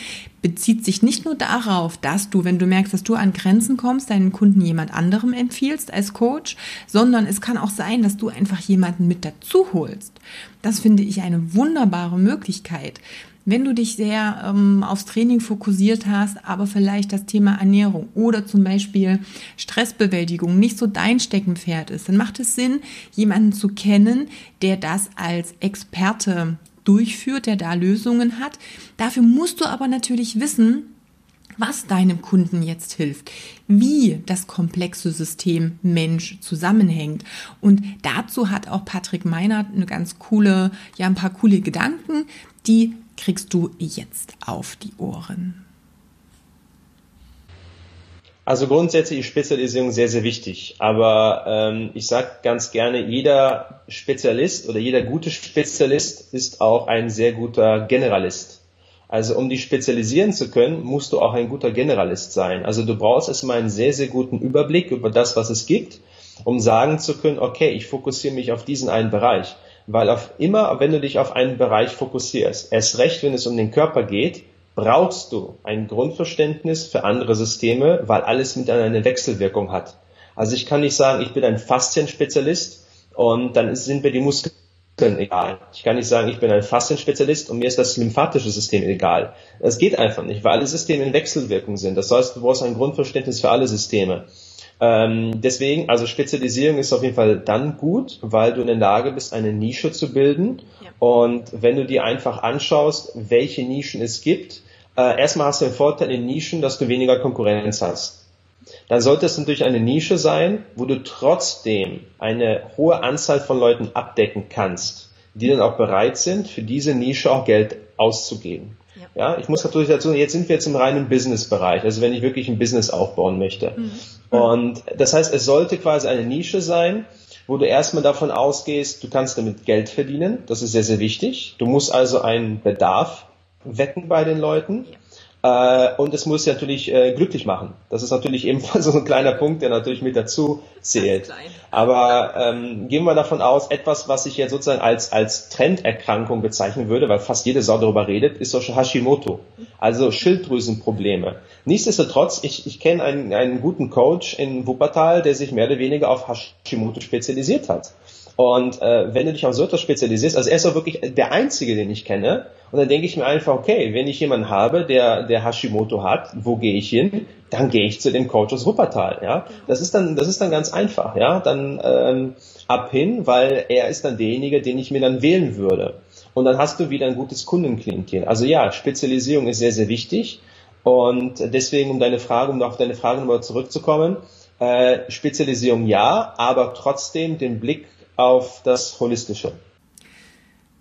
bezieht sich nicht nur darauf, dass du, wenn du merkst, dass du an Grenzen kommst, deinen Kunden jemand anderem empfiehlst als Coach, sondern es kann auch sein, dass du einfach jemanden mit dazu holst. Das finde ich eine wunderbare Möglichkeit. Wenn du dich sehr ähm, aufs Training fokussiert hast, aber vielleicht das Thema Ernährung oder zum Beispiel Stressbewältigung nicht so dein Steckenpferd ist, dann macht es Sinn, jemanden zu kennen, der das als Experte durchführt, der da Lösungen hat. Dafür musst du aber natürlich wissen, was deinem Kunden jetzt hilft, wie das komplexe System Mensch zusammenhängt. Und dazu hat auch Patrick Meinert eine ganz coole, ja, ein paar coole Gedanken, die kriegst du jetzt auf die Ohren? Also grundsätzlich ist Spezialisierung sehr, sehr wichtig. Aber ähm, ich sage ganz gerne, jeder Spezialist oder jeder gute Spezialist ist auch ein sehr guter Generalist. Also um dich spezialisieren zu können, musst du auch ein guter Generalist sein. Also du brauchst erstmal einen sehr, sehr guten Überblick über das, was es gibt, um sagen zu können, okay, ich fokussiere mich auf diesen einen Bereich. Weil auf immer, wenn du dich auf einen Bereich fokussierst, erst recht, wenn es um den Körper geht, brauchst du ein Grundverständnis für andere Systeme, weil alles miteinander eine Wechselwirkung hat. Also ich kann nicht sagen, ich bin ein Faszienspezialist und dann sind mir die Muskeln egal. Ich kann nicht sagen, ich bin ein Faszienspezialist und mir ist das lymphatische System egal. Das geht einfach nicht, weil alle Systeme in Wechselwirkung sind. Das heißt, du brauchst ein Grundverständnis für alle Systeme. Ähm, deswegen, also Spezialisierung ist auf jeden Fall dann gut, weil du in der Lage bist, eine Nische zu bilden. Ja. Und wenn du dir einfach anschaust, welche Nischen es gibt, äh, erstmal hast du den Vorteil in Nischen, dass du weniger Konkurrenz hast. Dann sollte es natürlich eine Nische sein, wo du trotzdem eine hohe Anzahl von Leuten abdecken kannst, die dann auch bereit sind, für diese Nische auch Geld auszugeben. Ja, ich muss natürlich dazu, jetzt sind wir jetzt im reinen Business-Bereich, also wenn ich wirklich ein Business aufbauen möchte. Mhm. Und das heißt, es sollte quasi eine Nische sein, wo du erstmal davon ausgehst, du kannst damit Geld verdienen. Das ist sehr, sehr wichtig. Du musst also einen Bedarf wecken bei den Leuten. Äh, und es muss natürlich äh, glücklich machen. Das ist natürlich ebenfalls so ein kleiner Punkt, der natürlich mit dazu zählt. Aber ähm, gehen wir davon aus, etwas, was ich jetzt sozusagen als, als Trenderkrankung bezeichnen würde, weil fast jede Sau darüber redet, ist doch Hashimoto. Also Schilddrüsenprobleme. Nichtsdestotrotz, ich, ich kenne einen, einen guten Coach in Wuppertal, der sich mehr oder weniger auf Hashimoto spezialisiert hat. Und äh, wenn du dich auf so etwas spezialisierst, also er ist auch wirklich der Einzige, den ich kenne. Und dann denke ich mir einfach, okay, wenn ich jemanden habe, der, der Hashimoto hat, wo gehe ich hin? Dann gehe ich zu dem Coach aus Wuppertal. Ja, das ist dann, das ist dann ganz einfach. Ja, dann ähm, ab hin, weil er ist dann derjenige, den ich mir dann wählen würde. Und dann hast du wieder ein gutes Kundenklientel. Also ja, Spezialisierung ist sehr, sehr wichtig. Und deswegen, um deine Frage, um auf deine Frage nochmal zurückzukommen, äh, Spezialisierung ja, aber trotzdem den Blick auf das Holistische.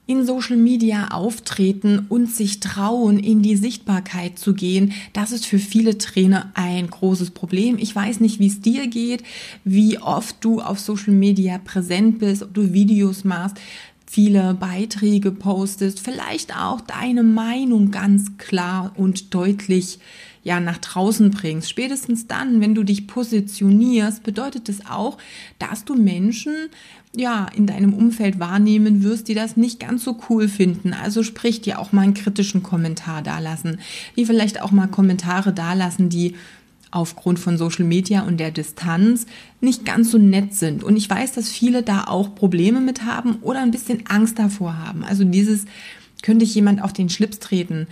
In Social Media auftreten und sich trauen, in die Sichtbarkeit zu gehen, das ist für viele Trainer ein großes Problem. Ich weiß nicht, wie es dir geht, wie oft du auf Social Media präsent bist, ob du Videos machst, viele Beiträge postest, vielleicht auch deine Meinung ganz klar und deutlich ja nach draußen bringst. Spätestens dann, wenn du dich positionierst, bedeutet es das auch, dass du Menschen ja, in deinem Umfeld wahrnehmen wirst, die das nicht ganz so cool finden. Also sprich dir auch mal einen kritischen Kommentar dalassen, die vielleicht auch mal Kommentare dalassen, die aufgrund von Social Media und der Distanz nicht ganz so nett sind. Und ich weiß, dass viele da auch Probleme mit haben oder ein bisschen Angst davor haben. Also dieses, könnte ich jemand auf den Schlips treten?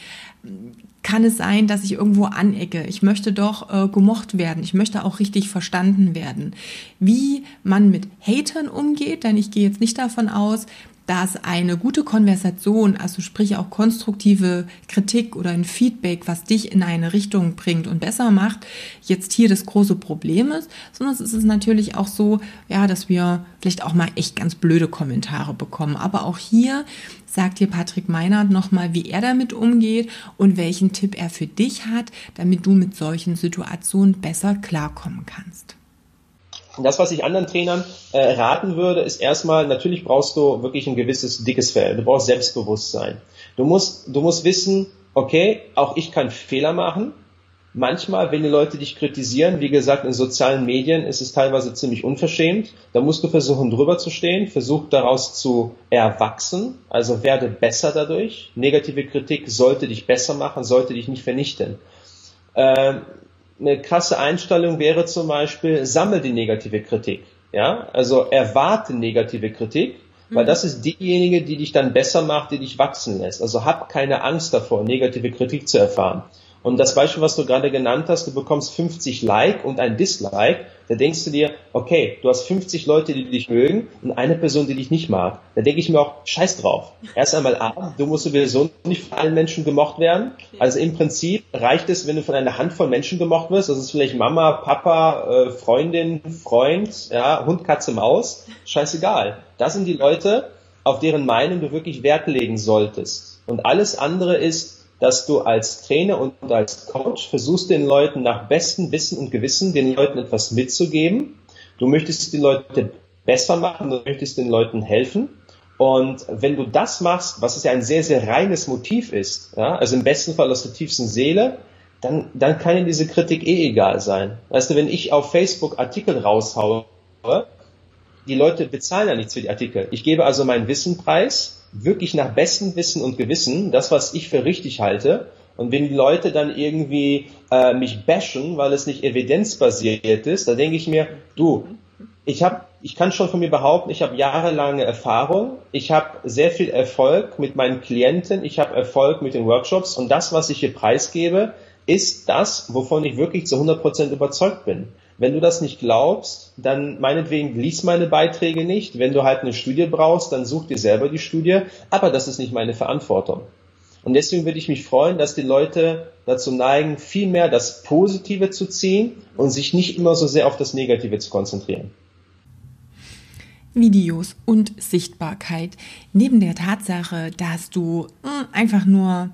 Kann es sein, dass ich irgendwo anecke. Ich möchte doch äh, gemocht werden. Ich möchte auch richtig verstanden werden. Wie man mit Hatern umgeht, denn ich gehe jetzt nicht davon aus, dass eine gute Konversation, also sprich auch konstruktive Kritik oder ein Feedback, was dich in eine Richtung bringt und besser macht, jetzt hier das große Problem ist, sondern es ist natürlich auch so, ja, dass wir vielleicht auch mal echt ganz blöde Kommentare bekommen. Aber auch hier sagt dir Patrick Meinert nochmal, wie er damit umgeht und welchen Tipp er für dich hat, damit du mit solchen Situationen besser klarkommen kannst. Das, was ich anderen Trainern äh, raten würde, ist erstmal, natürlich brauchst du wirklich ein gewisses dickes Fell. Du brauchst Selbstbewusstsein. Du musst, du musst wissen, okay, auch ich kann Fehler machen. Manchmal, wenn die Leute dich kritisieren, wie gesagt, in sozialen Medien ist es teilweise ziemlich unverschämt. Da musst du versuchen, drüber zu stehen, versuch daraus zu erwachsen, also werde besser dadurch. Negative Kritik sollte dich besser machen, sollte dich nicht vernichten. Ähm, eine krasse Einstellung wäre zum Beispiel, sammel die negative Kritik. Ja, also erwarte negative Kritik, weil mhm. das ist diejenige, die dich dann besser macht, die dich wachsen lässt. Also hab keine Angst davor, negative Kritik zu erfahren. Und das Beispiel, was du gerade genannt hast, du bekommst 50 Like und ein Dislike, da denkst du dir, okay, du hast 50 Leute, die dich mögen und eine Person, die dich nicht mag. Da denke ich mir auch, scheiß drauf. Erst einmal A, du musst sowieso nicht von allen Menschen gemocht werden. Also im Prinzip reicht es, wenn du von einer Handvoll Menschen gemocht wirst. Das ist vielleicht Mama, Papa, äh, Freundin, Freund, ja, Hund, Katze, Maus. Scheißegal. Das sind die Leute, auf deren Meinung du wirklich Wert legen solltest. Und alles andere ist dass du als Trainer und als Coach versuchst den Leuten nach bestem Wissen und Gewissen den Leuten etwas mitzugeben. Du möchtest die Leute besser machen, du möchtest den Leuten helfen. Und wenn du das machst, was es ja ein sehr, sehr reines Motiv ist, ja, also im besten Fall aus der tiefsten Seele, dann, dann kann dir diese Kritik eh egal sein. Weißt du, wenn ich auf Facebook Artikel raushaue, die Leute bezahlen ja nichts für die Artikel. Ich gebe also meinen Wissen preis wirklich nach bestem Wissen und Gewissen das, was ich für richtig halte. Und wenn die Leute dann irgendwie äh, mich bashen, weil es nicht evidenzbasiert ist, da denke ich mir, du, ich habe, ich kann schon von mir behaupten, ich habe jahrelange Erfahrung, ich habe sehr viel Erfolg mit meinen Klienten, ich habe Erfolg mit den Workshops und das, was ich hier preisgebe, ist das, wovon ich wirklich zu 100% überzeugt bin. Wenn du das nicht glaubst, dann meinetwegen lies meine Beiträge nicht. Wenn du halt eine Studie brauchst, dann such dir selber die Studie. Aber das ist nicht meine Verantwortung. Und deswegen würde ich mich freuen, dass die Leute dazu neigen, viel mehr das Positive zu ziehen und sich nicht immer so sehr auf das Negative zu konzentrieren. Videos und Sichtbarkeit. Neben der Tatsache, dass du hm, einfach nur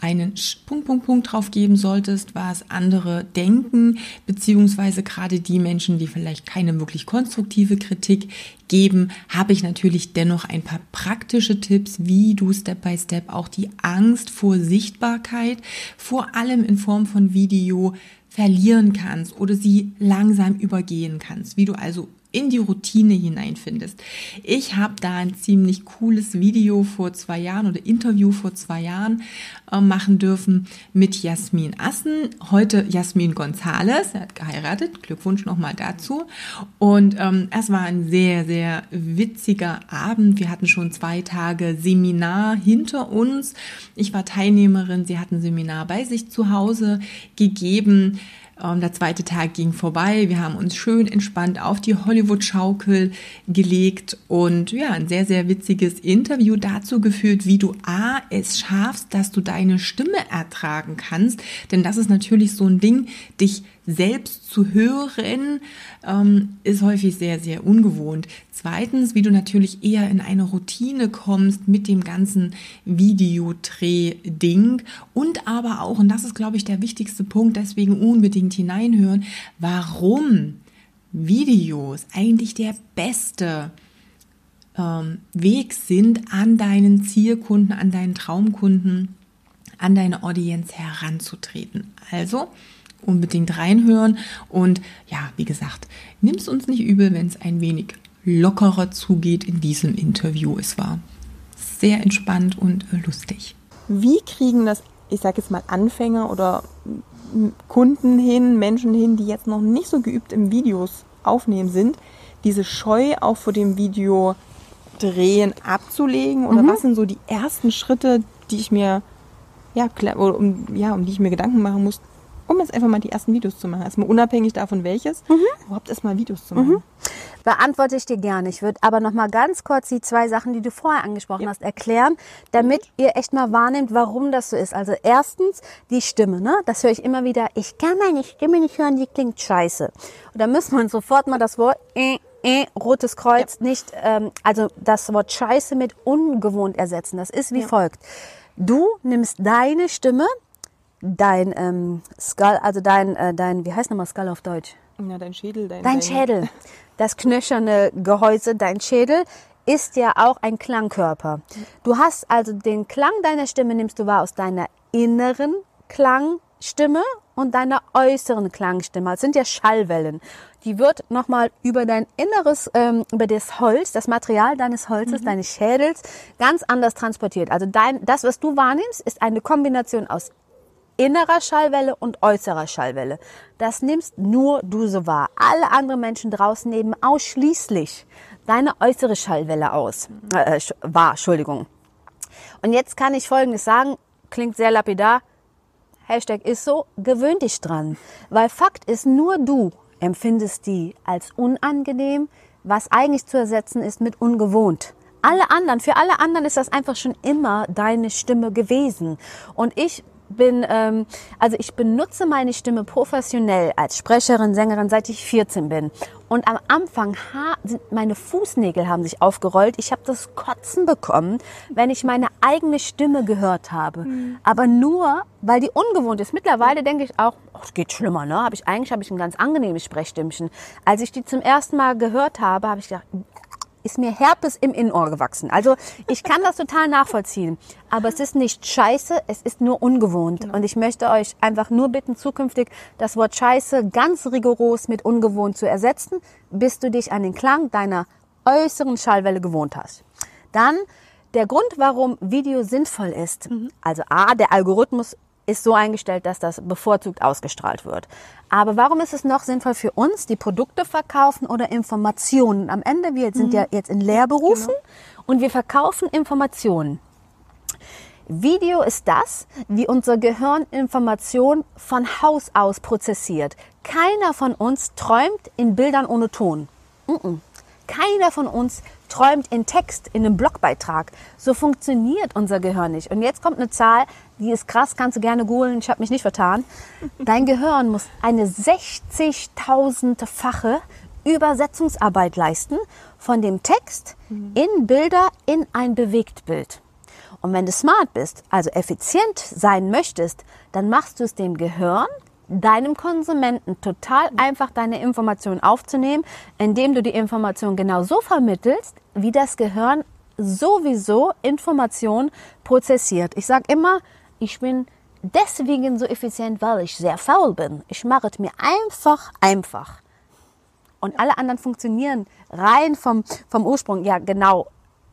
einen Punkt, Punkt, Punkt drauf geben solltest, was andere denken, beziehungsweise gerade die Menschen, die vielleicht keine wirklich konstruktive Kritik geben, habe ich natürlich dennoch ein paar praktische Tipps, wie du Step by Step auch die Angst vor Sichtbarkeit, vor allem in Form von Video, verlieren kannst oder sie langsam übergehen kannst, wie du also in die Routine hineinfindest. Ich habe da ein ziemlich cooles Video vor zwei Jahren oder Interview vor zwei Jahren äh, machen dürfen mit Jasmin Assen, heute Jasmin Gonzales. Er hat geheiratet. Glückwunsch nochmal dazu. Und ähm, es war ein sehr, sehr witziger Abend. Wir hatten schon zwei Tage Seminar hinter uns. Ich war Teilnehmerin. Sie hat ein Seminar bei sich zu Hause gegeben. Ähm, der zweite Tag ging vorbei. Wir haben uns schön entspannt auf die Hollywood-Schaukel gelegt und ja, ein sehr, sehr witziges Interview dazu geführt, wie du A, es schaffst, dass du deine Stimme ertragen kannst. Denn das ist natürlich so ein Ding, dich selbst zu hören, ähm, ist häufig sehr, sehr ungewohnt. Zweitens, wie du natürlich eher in eine Routine kommst mit dem ganzen Videodreh-Ding und aber auch, und das ist, glaube ich, der wichtigste Punkt, deswegen unbedingt hineinhören, warum Videos eigentlich der beste ähm, Weg sind, an deinen Zielkunden, an deinen Traumkunden, an deine Audience heranzutreten. Also, unbedingt reinhören. Und ja, wie gesagt, nimm es uns nicht übel, wenn es ein wenig lockerer zugeht in diesem Interview. Es war sehr entspannt und äh, lustig. Wie kriegen das, ich sage jetzt mal, Anfänger oder Kunden hin, Menschen hin, die jetzt noch nicht so geübt im Videos aufnehmen sind, diese Scheu auch vor dem Video drehen abzulegen? Oder mhm. was sind so die ersten Schritte, die ich mir ja, klar, um, ja, um die ich mir Gedanken machen muss, um jetzt einfach mal die ersten Videos zu machen. Erstmal unabhängig davon welches, mhm. überhaupt erstmal Videos zu machen. Mhm. Beantworte ich dir gerne. Ich würde aber noch mal ganz kurz die zwei Sachen, die du vorher angesprochen ja. hast, erklären, damit ihr echt mal wahrnehmt, warum das so ist. Also erstens die Stimme, ne? Das höre ich immer wieder. Ich kann meine Stimme nicht hören, die klingt scheiße. Und da müssen wir sofort mal das Wort äh, äh, rotes Kreuz ja. nicht, ähm, also das Wort Scheiße mit ungewohnt ersetzen. Das ist wie ja. folgt. Du nimmst deine Stimme, dein ähm, Skull, also dein, äh, dein, wie heißt nochmal Skull auf Deutsch? Ja, dein Schädel. Dein, dein Schädel. Das knöcherne Gehäuse, dein Schädel, ist ja auch ein Klangkörper. Du hast also den Klang deiner Stimme nimmst du wahr aus deiner inneren Klangstimme und deiner äußeren Klangstimme. Das sind ja Schallwellen. Die wird nochmal über dein inneres, ähm, über das Holz, das Material deines Holzes, mhm. deines Schädels, ganz anders transportiert. Also dein, das, was du wahrnimmst, ist eine Kombination aus innerer Schallwelle und äußerer Schallwelle. Das nimmst nur du so wahr. Alle anderen Menschen draußen nehmen ausschließlich deine äußere Schallwelle aus. Äh, wahr, Entschuldigung. Und jetzt kann ich Folgendes sagen, klingt sehr lapidar. Hashtag ist so, gewöhn dich dran. Weil Fakt ist, nur du empfindest die als unangenehm, was eigentlich zu ersetzen ist mit ungewohnt. Alle anderen, für alle anderen ist das einfach schon immer deine Stimme gewesen. Und ich bin, ähm, also ich benutze meine Stimme professionell als Sprecherin, Sängerin, seit ich 14 bin. Und am Anfang ha, sind meine Fußnägel haben sich aufgerollt. Ich habe das Kotzen bekommen, wenn ich meine eigene Stimme gehört habe. Mhm. Aber nur, weil die ungewohnt ist. Mittlerweile denke ich auch, oh, es geht schlimmer, ne? Hab ich eigentlich habe ich ein ganz angenehmes Sprechstimmchen. Als ich die zum ersten Mal gehört habe, habe ich gedacht, ist mir Herpes im Innenohr gewachsen. Also ich kann das total nachvollziehen. Aber es ist nicht scheiße, es ist nur ungewohnt. Genau. Und ich möchte euch einfach nur bitten, zukünftig das Wort scheiße ganz rigoros mit ungewohnt zu ersetzen, bis du dich an den Klang deiner äußeren Schallwelle gewohnt hast. Dann der Grund, warum Video sinnvoll ist. Mhm. Also A, der Algorithmus ist so eingestellt, dass das bevorzugt ausgestrahlt wird. Aber warum ist es noch sinnvoll für uns, die Produkte verkaufen oder Informationen? Am Ende, wir sind mhm. ja jetzt in Lehrberufen genau. und wir verkaufen Informationen. Video ist das, wie unser Gehirn Information von Haus aus prozessiert. Keiner von uns träumt in Bildern ohne Ton. Keiner von uns träumt in Text, in einem Blogbeitrag. So funktioniert unser Gehirn nicht. Und jetzt kommt eine Zahl, die ist krass, kannst du gerne googeln, ich habe mich nicht vertan. Dein Gehirn muss eine 60.000-fache Übersetzungsarbeit leisten von dem Text in Bilder in ein Bewegtbild. Und wenn du smart bist, also effizient sein möchtest, dann machst du es dem Gehirn, deinem Konsumenten total einfach deine Information aufzunehmen, indem du die Information genau so vermittelst, wie das Gehirn sowieso Information prozessiert. Ich sage immer, ich bin deswegen so effizient, weil ich sehr faul bin. Ich mache es mir einfach einfach. Und alle anderen funktionieren rein vom, vom Ursprung, ja genau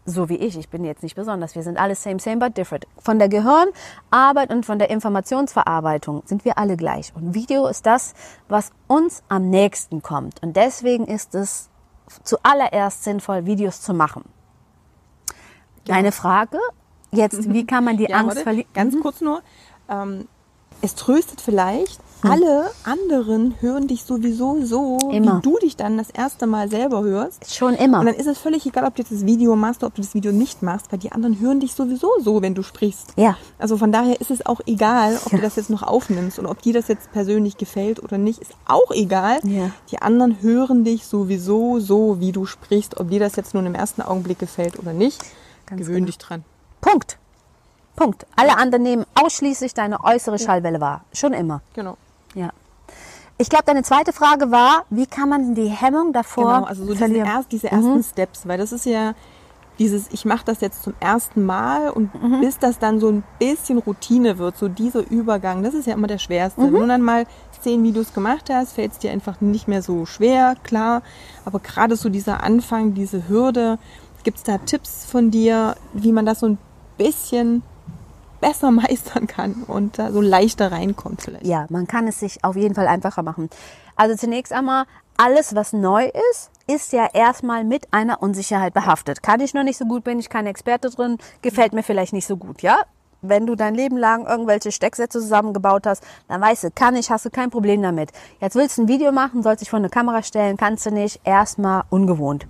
so wie ich. Ich bin jetzt nicht besonders. Wir sind alle same, same, but different. Von der Gehirnarbeit und von der Informationsverarbeitung sind wir alle gleich. Und Video ist das, was uns am nächsten kommt. Und deswegen ist es zuallererst sinnvoll, Videos zu machen. Deine Frage jetzt, wie kann man die ja, Angst verlieren? Ganz mhm. kurz nur. Ähm, es tröstet vielleicht, hm. alle anderen hören dich sowieso so, immer. wie du dich dann das erste Mal selber hörst. Schon immer. Und dann ist es völlig egal, ob du jetzt das Video machst oder ob du das Video nicht machst, weil die anderen hören dich sowieso so, wenn du sprichst. Ja. Also von daher ist es auch egal, ob ja. du das jetzt noch aufnimmst oder ob dir das jetzt persönlich gefällt oder nicht, ist auch egal. Ja. Die anderen hören dich sowieso so, wie du sprichst, ob dir das jetzt nur im ersten Augenblick gefällt oder nicht. Ganz Gewöhn genau. dich dran. Punkt. Punkt. Alle anderen nehmen ausschließlich deine äußere Schallwelle wahr. Schon immer. Genau. Ja. Ich glaube, deine zweite Frage war, wie kann man die Hemmung davor genau, also so diese, erst, diese ersten mhm. Steps, weil das ist ja dieses, ich mache das jetzt zum ersten Mal und mhm. bis das dann so ein bisschen Routine wird, so dieser Übergang, das ist ja immer der schwerste. Mhm. Wenn du dann mal zehn Videos gemacht hast, fällt es dir einfach nicht mehr so schwer, klar. Aber gerade so dieser Anfang, diese Hürde, gibt es da Tipps von dir, wie man das so ein bisschen besser meistern kann und da so leichter reinkommt vielleicht. Ja, man kann es sich auf jeden Fall einfacher machen. Also zunächst einmal, alles was neu ist, ist ja erstmal mit einer Unsicherheit behaftet. Kann ich noch nicht so gut, bin ich kein Experte drin, gefällt mir vielleicht nicht so gut, ja? Wenn du dein Leben lang irgendwelche Stecksätze zusammengebaut hast, dann weißt du, kann ich, hast du kein Problem damit. Jetzt willst du ein Video machen, sollst dich vor eine Kamera stellen, kannst du nicht, erstmal ungewohnt.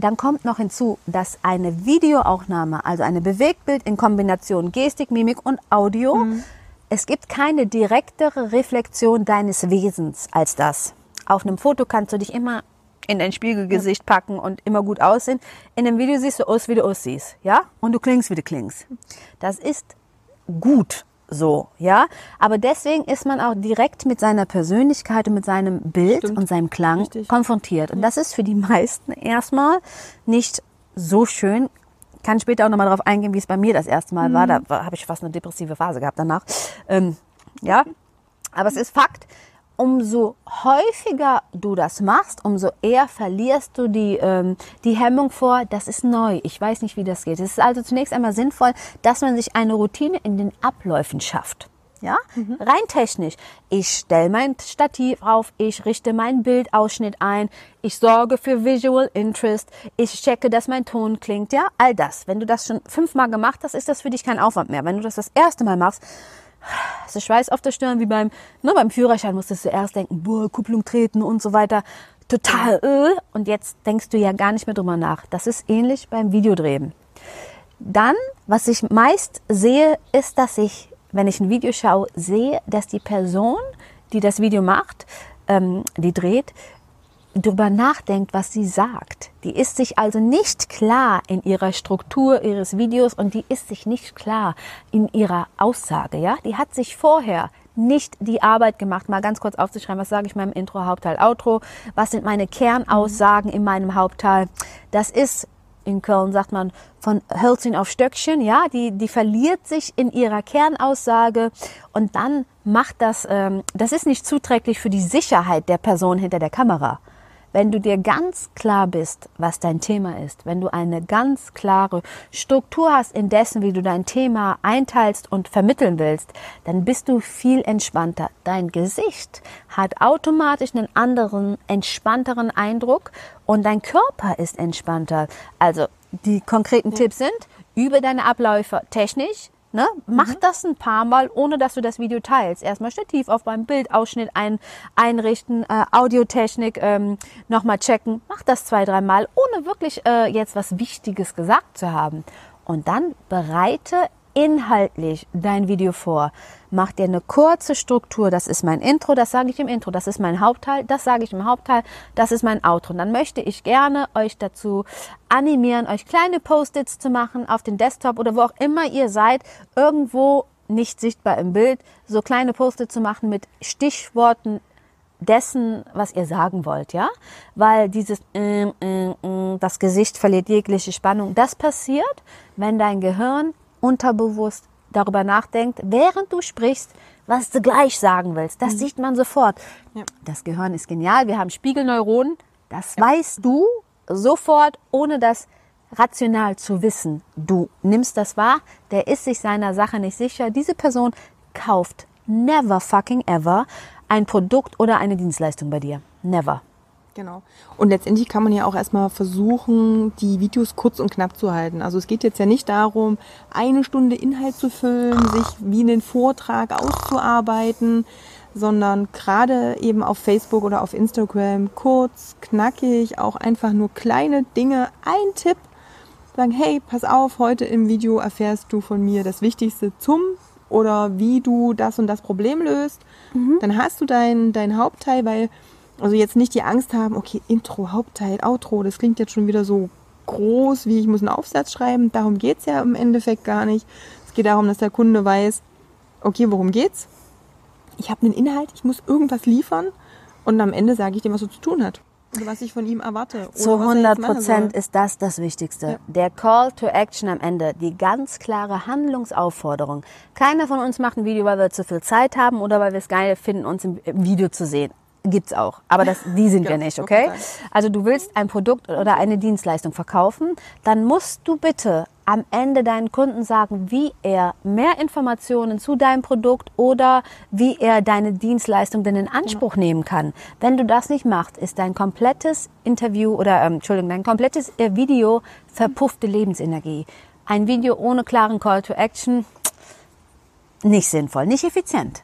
Dann kommt noch hinzu, dass eine Videoaufnahme, also eine Bewegtbild in Kombination Gestik, Mimik und Audio, mhm. es gibt keine direktere Reflexion deines Wesens als das. Auf einem Foto kannst du dich immer in dein Spiegelgesicht packen und immer gut aussehen. In einem Video siehst du aus, wie du aussiehst, ja? Und du klingst, wie du klingst. Das ist gut so, ja. Aber deswegen ist man auch direkt mit seiner Persönlichkeit und mit seinem Bild Stimmt. und seinem Klang Richtig. konfrontiert. Und das ist für die meisten erstmal nicht so schön. Kann später auch nochmal darauf eingehen, wie es bei mir das erste Mal mhm. war. Da habe ich fast eine depressive Phase gehabt danach. Ähm, ja, aber es ist Fakt, umso häufiger du das machst, umso eher verlierst du die, ähm, die Hemmung vor, das ist neu, ich weiß nicht, wie das geht. Es ist also zunächst einmal sinnvoll, dass man sich eine Routine in den Abläufen schafft. Ja, mhm. rein technisch. Ich stelle mein Stativ auf, ich richte meinen Bildausschnitt ein, ich sorge für Visual Interest, ich checke, dass mein Ton klingt, ja, all das. Wenn du das schon fünfmal gemacht hast, ist das für dich kein Aufwand mehr. Wenn du das das erste Mal machst, du Schweiß auf der Stirn, wie beim, ne, beim Führerschein musstest du erst denken, boah, Kupplung treten und so weiter. Total öh. Und jetzt denkst du ja gar nicht mehr drüber nach. Das ist ähnlich beim Videodrehen. Dann, was ich meist sehe, ist, dass ich, wenn ich ein Video schaue, sehe, dass die Person, die das Video macht, ähm, die dreht, drüber nachdenkt, was sie sagt. Die ist sich also nicht klar in ihrer Struktur ihres Videos und die ist sich nicht klar in ihrer Aussage, ja? Die hat sich vorher nicht die Arbeit gemacht, mal ganz kurz aufzuschreiben, was sage ich meinem Intro, Hauptteil, Outro, was sind meine Kernaussagen in meinem Hauptteil. Das ist in Köln sagt man von Hölzchen auf Stöckchen, ja, die, die verliert sich in ihrer Kernaussage und dann macht das, ähm, das ist nicht zuträglich für die Sicherheit der Person hinter der Kamera. Wenn du dir ganz klar bist, was dein Thema ist, wenn du eine ganz klare Struktur hast in dessen, wie du dein Thema einteilst und vermitteln willst, dann bist du viel entspannter. Dein Gesicht hat automatisch einen anderen, entspannteren Eindruck und dein Körper ist entspannter. Also die konkreten ja. Tipps sind, übe deine Abläufe technisch, Ne? Mach mhm. das ein paar Mal, ohne dass du das Video teilst. Erstmal Stativ auf beim Bildausschnitt ein, einrichten, äh, Audiotechnik ähm, nochmal checken. Mach das zwei, dreimal, ohne wirklich äh, jetzt was Wichtiges gesagt zu haben. Und dann bereite inhaltlich dein Video vor. Mach dir eine kurze Struktur. Das ist mein Intro, das sage ich im Intro. Das ist mein Hauptteil, das sage ich im Hauptteil. Das ist mein Outro. Und dann möchte ich gerne euch dazu animieren, euch kleine Post-its zu machen auf den Desktop oder wo auch immer ihr seid, irgendwo nicht sichtbar im Bild, so kleine Post-its zu machen mit Stichworten dessen, was ihr sagen wollt, ja? Weil dieses äh, äh, äh, das Gesicht verliert jegliche Spannung. Das passiert, wenn dein Gehirn unterbewusst darüber nachdenkt, während du sprichst, was du gleich sagen willst. Das mhm. sieht man sofort. Ja. Das Gehirn ist genial. Wir haben Spiegelneuronen. Das ja. weißt du sofort, ohne das rational zu wissen. Du nimmst das wahr. Der ist sich seiner Sache nicht sicher. Diese Person kauft never fucking ever ein Produkt oder eine Dienstleistung bei dir. Never. Genau. Und letztendlich kann man ja auch erstmal versuchen, die Videos kurz und knapp zu halten. Also es geht jetzt ja nicht darum, eine Stunde Inhalt zu füllen, sich wie einen Vortrag auszuarbeiten, sondern gerade eben auf Facebook oder auf Instagram kurz, knackig, auch einfach nur kleine Dinge, ein Tipp, sagen, hey, pass auf, heute im Video erfährst du von mir das Wichtigste zum oder wie du das und das Problem löst. Mhm. Dann hast du dein, dein Hauptteil, weil also jetzt nicht die Angst haben, okay, Intro, Hauptteil, Outro, das klingt jetzt schon wieder so groß, wie ich muss einen Aufsatz schreiben. Darum geht es ja im Endeffekt gar nicht. Es geht darum, dass der Kunde weiß, okay, worum geht's? Ich habe einen Inhalt, ich muss irgendwas liefern und am Ende sage ich dem, was er zu tun hat. Oder was ich von ihm erwarte. Zu 100 Prozent ist das das Wichtigste. Ja. Der Call to Action am Ende, die ganz klare Handlungsaufforderung. Keiner von uns macht ein Video, weil wir zu viel Zeit haben oder weil wir es geil finden, uns im Video zu sehen. Gibt's auch, aber das, die sind ja, wir nicht, okay? Also du willst ein Produkt oder eine Dienstleistung verkaufen, dann musst du bitte am Ende deinen Kunden sagen, wie er mehr Informationen zu deinem Produkt oder wie er deine Dienstleistung denn in Anspruch genau. nehmen kann. Wenn du das nicht machst, ist dein komplettes Interview oder ähm, Entschuldigung, dein komplettes äh, Video verpuffte Lebensenergie. Ein Video ohne klaren Call to Action nicht sinnvoll, nicht effizient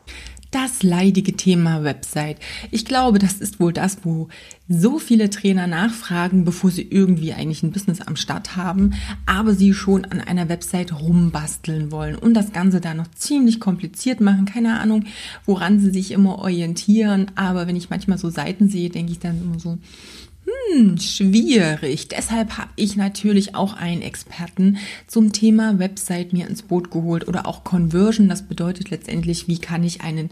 das leidige Thema Website. Ich glaube, das ist wohl das, wo so viele Trainer nachfragen, bevor sie irgendwie eigentlich ein Business am Start haben, aber sie schon an einer Website rumbasteln wollen und das Ganze da noch ziemlich kompliziert machen. Keine Ahnung, woran sie sich immer orientieren, aber wenn ich manchmal so Seiten sehe, denke ich dann immer so, hm, schwierig. Deshalb habe ich natürlich auch einen Experten zum Thema Website mir ins Boot geholt oder auch Conversion. Das bedeutet letztendlich, wie kann ich einen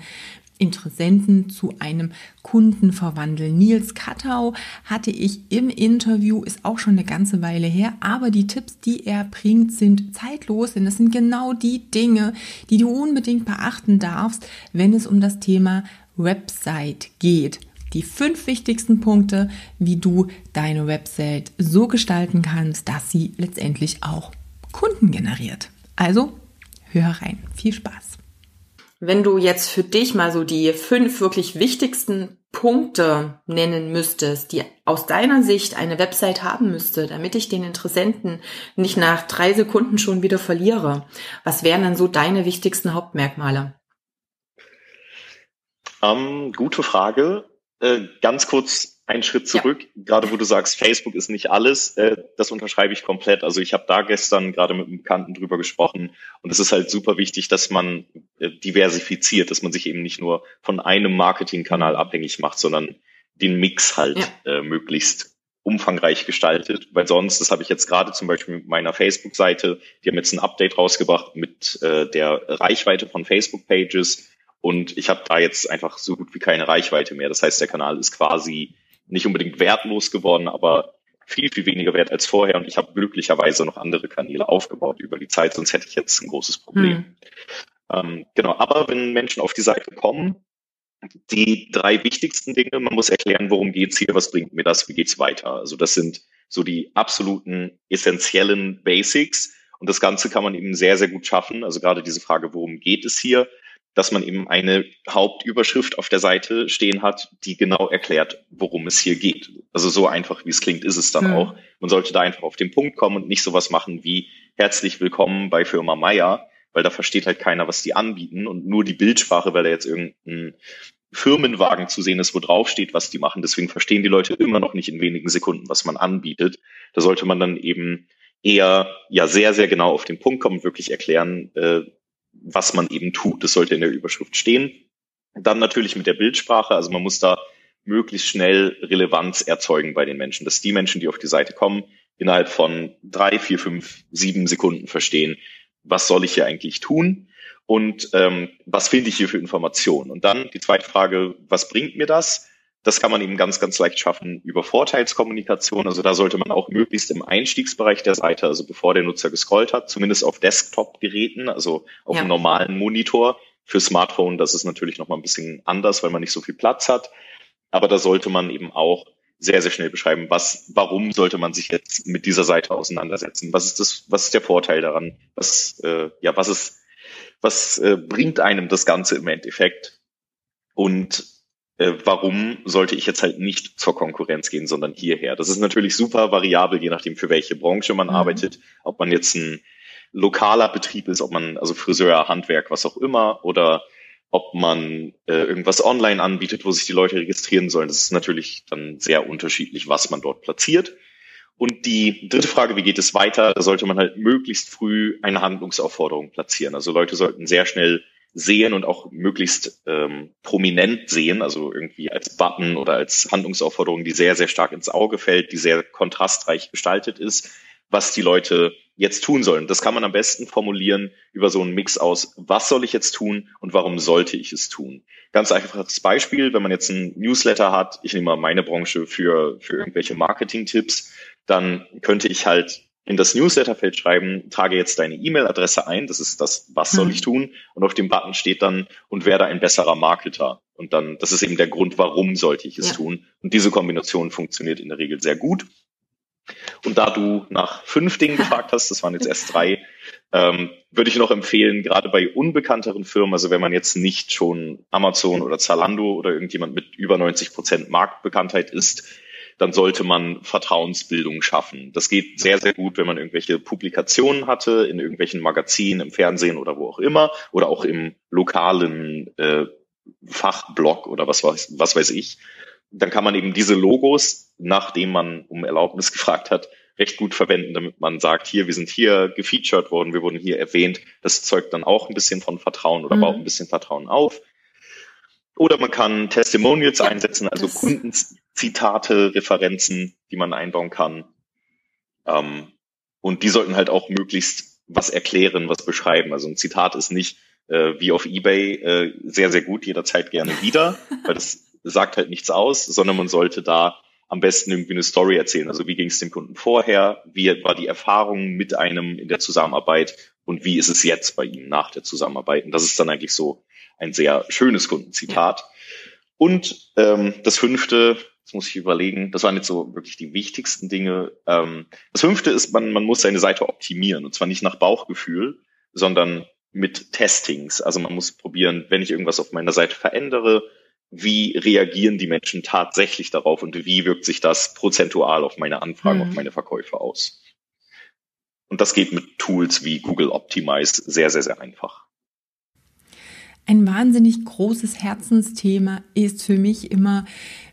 Interessenten zu einem Kunden verwandeln. Nils Kattau hatte ich im Interview, ist auch schon eine ganze Weile her, aber die Tipps, die er bringt, sind zeitlos, denn das sind genau die Dinge, die du unbedingt beachten darfst, wenn es um das Thema Website geht die fünf wichtigsten Punkte, wie du deine Website so gestalten kannst, dass sie letztendlich auch Kunden generiert. Also, hör rein. Viel Spaß. Wenn du jetzt für dich mal so die fünf wirklich wichtigsten Punkte nennen müsstest, die aus deiner Sicht eine Website haben müsste, damit ich den Interessenten nicht nach drei Sekunden schon wieder verliere, was wären dann so deine wichtigsten Hauptmerkmale? Ähm, gute Frage. Äh, ganz kurz einen Schritt zurück, ja. gerade wo du sagst, Facebook ist nicht alles, äh, das unterschreibe ich komplett. Also ich habe da gestern gerade mit einem Bekannten drüber gesprochen und es ist halt super wichtig, dass man äh, diversifiziert, dass man sich eben nicht nur von einem Marketingkanal abhängig macht, sondern den Mix halt ja. äh, möglichst umfangreich gestaltet, weil sonst, das habe ich jetzt gerade zum Beispiel mit meiner Facebook-Seite, die haben jetzt ein Update rausgebracht mit äh, der Reichweite von Facebook-Pages und ich habe da jetzt einfach so gut wie keine Reichweite mehr. Das heißt, der Kanal ist quasi nicht unbedingt wertlos geworden, aber viel, viel weniger wert als vorher. Und ich habe glücklicherweise noch andere Kanäle aufgebaut über die Zeit, sonst hätte ich jetzt ein großes Problem. Hm. Ähm, genau, aber wenn Menschen auf die Seite kommen, die drei wichtigsten Dinge, man muss erklären, worum geht's hier, was bringt mir das, wie geht's weiter. Also das sind so die absoluten essentiellen Basics. Und das Ganze kann man eben sehr, sehr gut schaffen. Also gerade diese Frage, worum geht es hier, dass man eben eine Hauptüberschrift auf der Seite stehen hat, die genau erklärt, worum es hier geht. Also so einfach, wie es klingt, ist es dann mhm. auch. Man sollte da einfach auf den Punkt kommen und nicht sowas machen wie herzlich willkommen bei Firma Meier, weil da versteht halt keiner, was die anbieten und nur die Bildsprache, weil da jetzt irgendein Firmenwagen zu sehen ist, wo drauf steht, was die machen. Deswegen verstehen die Leute immer noch nicht in wenigen Sekunden, was man anbietet. Da sollte man dann eben eher ja sehr, sehr genau auf den Punkt kommen und wirklich erklären, äh, was man eben tut. Das sollte in der Überschrift stehen. Dann natürlich mit der Bildsprache. Also man muss da möglichst schnell Relevanz erzeugen bei den Menschen, dass die Menschen, die auf die Seite kommen, innerhalb von drei, vier, fünf, sieben Sekunden verstehen, was soll ich hier eigentlich tun und ähm, was finde ich hier für Informationen. Und dann die zweite Frage, was bringt mir das? Das kann man eben ganz, ganz leicht schaffen über Vorteilskommunikation. Also da sollte man auch möglichst im Einstiegsbereich der Seite, also bevor der Nutzer gescrollt hat, zumindest auf Desktop-Geräten, also auf ja. einem normalen Monitor. Für Smartphone, das ist natürlich nochmal ein bisschen anders, weil man nicht so viel Platz hat. Aber da sollte man eben auch sehr, sehr schnell beschreiben, was, warum sollte man sich jetzt mit dieser Seite auseinandersetzen? Was ist das, was ist der Vorteil daran? Was, äh, ja, was ist, was äh, bringt einem das Ganze im Endeffekt? Und äh, warum sollte ich jetzt halt nicht zur Konkurrenz gehen, sondern hierher? Das ist natürlich super variabel, je nachdem, für welche Branche man mhm. arbeitet, ob man jetzt ein lokaler Betrieb ist, ob man, also Friseur, Handwerk, was auch immer, oder ob man äh, irgendwas online anbietet, wo sich die Leute registrieren sollen. Das ist natürlich dann sehr unterschiedlich, was man dort platziert. Und die dritte Frage, wie geht es weiter? Da sollte man halt möglichst früh eine Handlungsaufforderung platzieren. Also Leute sollten sehr schnell sehen und auch möglichst ähm, prominent sehen, also irgendwie als Button oder als Handlungsaufforderung, die sehr, sehr stark ins Auge fällt, die sehr kontrastreich gestaltet ist, was die Leute jetzt tun sollen. Das kann man am besten formulieren über so einen Mix aus, was soll ich jetzt tun und warum sollte ich es tun. Ganz einfaches Beispiel, wenn man jetzt ein Newsletter hat, ich nehme mal meine Branche für, für irgendwelche Marketing-Tipps, dann könnte ich halt in das Newsletterfeld schreiben, trage jetzt deine E-Mail-Adresse ein, das ist das, was soll ich mhm. tun? Und auf dem Button steht dann, und werde ein besserer Marketer. Und dann, das ist eben der Grund, warum sollte ich es ja. tun. Und diese Kombination funktioniert in der Regel sehr gut. Und da du nach fünf Dingen gefragt hast, das waren jetzt erst drei, ähm, würde ich noch empfehlen, gerade bei unbekannteren Firmen, also wenn man jetzt nicht schon Amazon oder Zalando oder irgendjemand mit über 90 Prozent Marktbekanntheit ist, dann sollte man Vertrauensbildung schaffen. Das geht sehr, sehr gut, wenn man irgendwelche Publikationen hatte, in irgendwelchen Magazinen, im Fernsehen oder wo auch immer, oder auch im lokalen äh, Fachblog oder was weiß, was weiß ich dann kann man eben diese Logos, nachdem man um Erlaubnis gefragt hat, recht gut verwenden, damit man sagt, hier, wir sind hier gefeatured worden, wir wurden hier erwähnt. Das zeugt dann auch ein bisschen von Vertrauen oder mhm. baut ein bisschen Vertrauen auf. Oder man kann Testimonials einsetzen, also das Kundenzitate, Referenzen, die man einbauen kann. Ähm, und die sollten halt auch möglichst was erklären, was beschreiben. Also ein Zitat ist nicht äh, wie auf eBay äh, sehr, sehr gut, jederzeit gerne wieder, weil das sagt halt nichts aus, sondern man sollte da am besten irgendwie eine Story erzählen. Also wie ging es dem Kunden vorher? Wie war die Erfahrung mit einem in der Zusammenarbeit? Und wie ist es jetzt bei ihm nach der Zusammenarbeit? Und das ist dann eigentlich so ein sehr schönes Kundenzitat. Und ähm, das fünfte, das muss ich überlegen, das waren jetzt so wirklich die wichtigsten Dinge. Ähm, das fünfte ist, man, man muss seine Seite optimieren. Und zwar nicht nach Bauchgefühl, sondern mit Testings. Also man muss probieren, wenn ich irgendwas auf meiner Seite verändere, wie reagieren die Menschen tatsächlich darauf und wie wirkt sich das prozentual auf meine Anfragen, mhm. auf meine Verkäufe aus. Und das geht mit Tools wie Google Optimize sehr, sehr, sehr einfach. Ein wahnsinnig großes Herzensthema ist für mich immer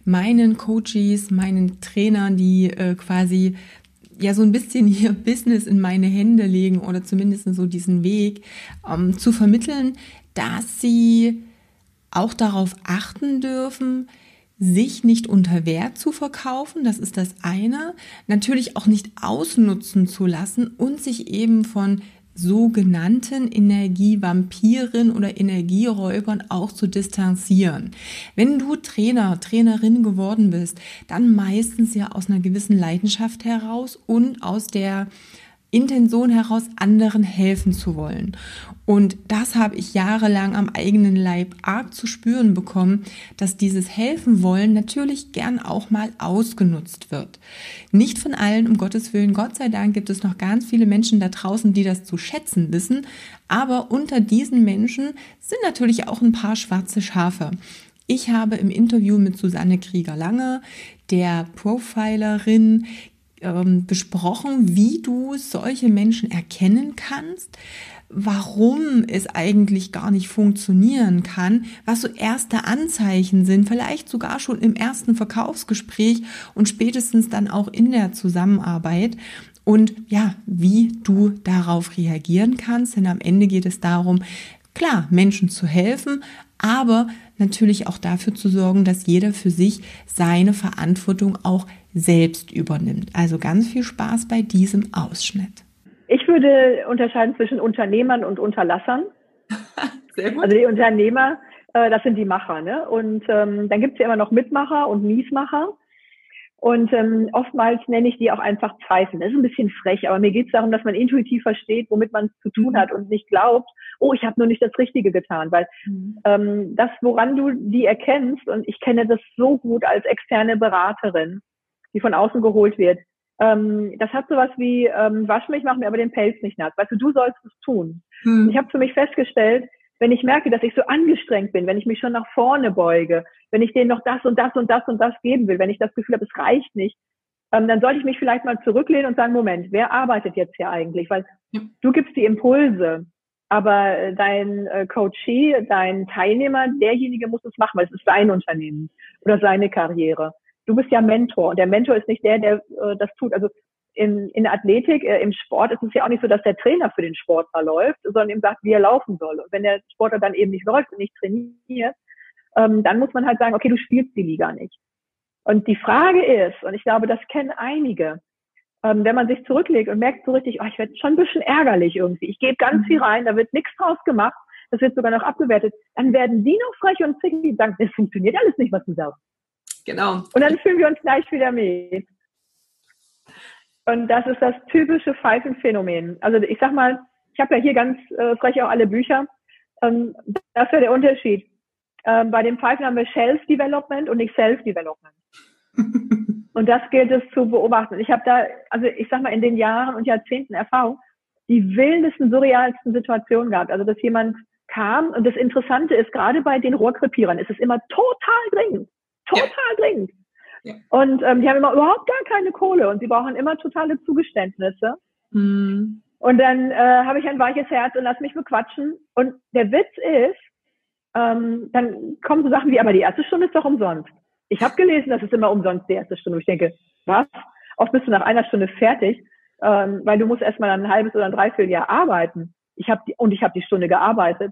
meinen Coaches, meinen Trainern, die äh, quasi ja so ein bisschen ihr Business in meine Hände legen oder zumindest so diesen Weg ähm, zu vermitteln, dass sie auch darauf achten dürfen, sich nicht unter Wert zu verkaufen, das ist das eine, natürlich auch nicht ausnutzen zu lassen und sich eben von sogenannten Energievampiren oder Energieräubern auch zu distanzieren. Wenn du Trainer, Trainerin geworden bist, dann meistens ja aus einer gewissen Leidenschaft heraus und aus der Intention heraus, anderen helfen zu wollen. Und das habe ich jahrelang am eigenen Leib arg zu spüren bekommen, dass dieses Helfen wollen natürlich gern auch mal ausgenutzt wird. Nicht von allen, um Gottes Willen, Gott sei Dank gibt es noch ganz viele Menschen da draußen, die das zu schätzen wissen. Aber unter diesen Menschen sind natürlich auch ein paar schwarze Schafe. Ich habe im Interview mit Susanne Krieger-Lange, der Profilerin, ähm, besprochen, wie du solche Menschen erkennen kannst, warum es eigentlich gar nicht funktionieren kann, was so erste Anzeichen sind, vielleicht sogar schon im ersten Verkaufsgespräch und spätestens dann auch in der Zusammenarbeit. Und ja, wie du darauf reagieren kannst, denn am Ende geht es darum, klar, Menschen zu helfen, aber natürlich auch dafür zu sorgen, dass jeder für sich seine Verantwortung auch selbst übernimmt. Also ganz viel Spaß bei diesem Ausschnitt. Ich würde unterscheiden zwischen Unternehmern und Unterlassern. Sehr gut. Also die Unternehmer, äh, das sind die Macher. Ne? Und ähm, dann gibt es ja immer noch Mitmacher und Miesmacher. Und ähm, oftmals nenne ich die auch einfach Zweifel. Das ist ein bisschen frech, aber mir geht es darum, dass man intuitiv versteht, womit man es zu tun hat und nicht glaubt, oh, ich habe nur nicht das Richtige getan. Weil mhm. ähm, das, woran du die erkennst, und ich kenne das so gut als externe Beraterin, die von außen geholt wird, ähm, das hat sowas wie, ähm, wasch mich, mach mir aber den Pelz nicht nass. Weißt du, du sollst es tun. Mhm. Ich habe für mich festgestellt, wenn ich merke, dass ich so angestrengt bin, wenn ich mich schon nach vorne beuge, wenn ich denen noch das und das und das und das geben will, wenn ich das Gefühl habe, es reicht nicht, ähm, dann sollte ich mich vielleicht mal zurücklehnen und sagen, Moment, wer arbeitet jetzt hier eigentlich? Weil ja. du gibst die Impulse, aber äh, dein äh, Coachee, dein Teilnehmer, derjenige muss es machen, weil es ist sein Unternehmen oder seine Karriere. Du bist ja Mentor und der Mentor ist nicht der, der äh, das tut. Also in, in Athletik, äh, im Sport ist es ja auch nicht so, dass der Trainer für den Sportler läuft, sondern ihm sagt, wie er laufen soll. Und wenn der Sportler dann eben nicht läuft und nicht trainiert, ähm, dann muss man halt sagen, okay, du spielst die Liga nicht. Und die Frage ist, und ich glaube, das kennen einige, ähm, wenn man sich zurücklegt und merkt so richtig, oh, ich werde schon ein bisschen ärgerlich irgendwie, ich gebe ganz viel rein, da wird nichts draus gemacht, das wird sogar noch abgewertet, dann werden die noch frech und zickig und sagen, das funktioniert alles nicht, was du sagst. Genau. Und dann fühlen wir uns gleich wieder mit. Und das ist das typische Pfeifenphänomen. Also ich sag mal, ich habe ja hier ganz äh, frech auch alle Bücher. Ähm, das wäre der Unterschied. Ähm, bei den Pfeifen haben wir Shelf Development und nicht Self Development. und das gilt es zu beobachten. Ich habe da, also ich sag mal, in den Jahren und Jahrzehnten Erfahrung, die wildesten, surrealsten Situationen gehabt. Also dass jemand kam und das Interessante ist, gerade bei den Rohrkrepierern ist es immer total dringend. Total ja. dringend. Ja. Und ähm, die haben immer überhaupt gar keine Kohle und sie brauchen immer totale Zugeständnisse. Mhm. Und dann äh, habe ich ein weiches Herz und lass mich bequatschen. Und der Witz ist, ähm, dann kommen so Sachen wie, aber die erste Stunde ist doch umsonst. Ich habe gelesen, das ist immer umsonst die erste Stunde. Ich denke, was? Oft bist du nach einer Stunde fertig, ähm, weil du musst erstmal ein halbes oder ein Dreivierteljahr arbeiten. Ich habe und ich habe die Stunde gearbeitet.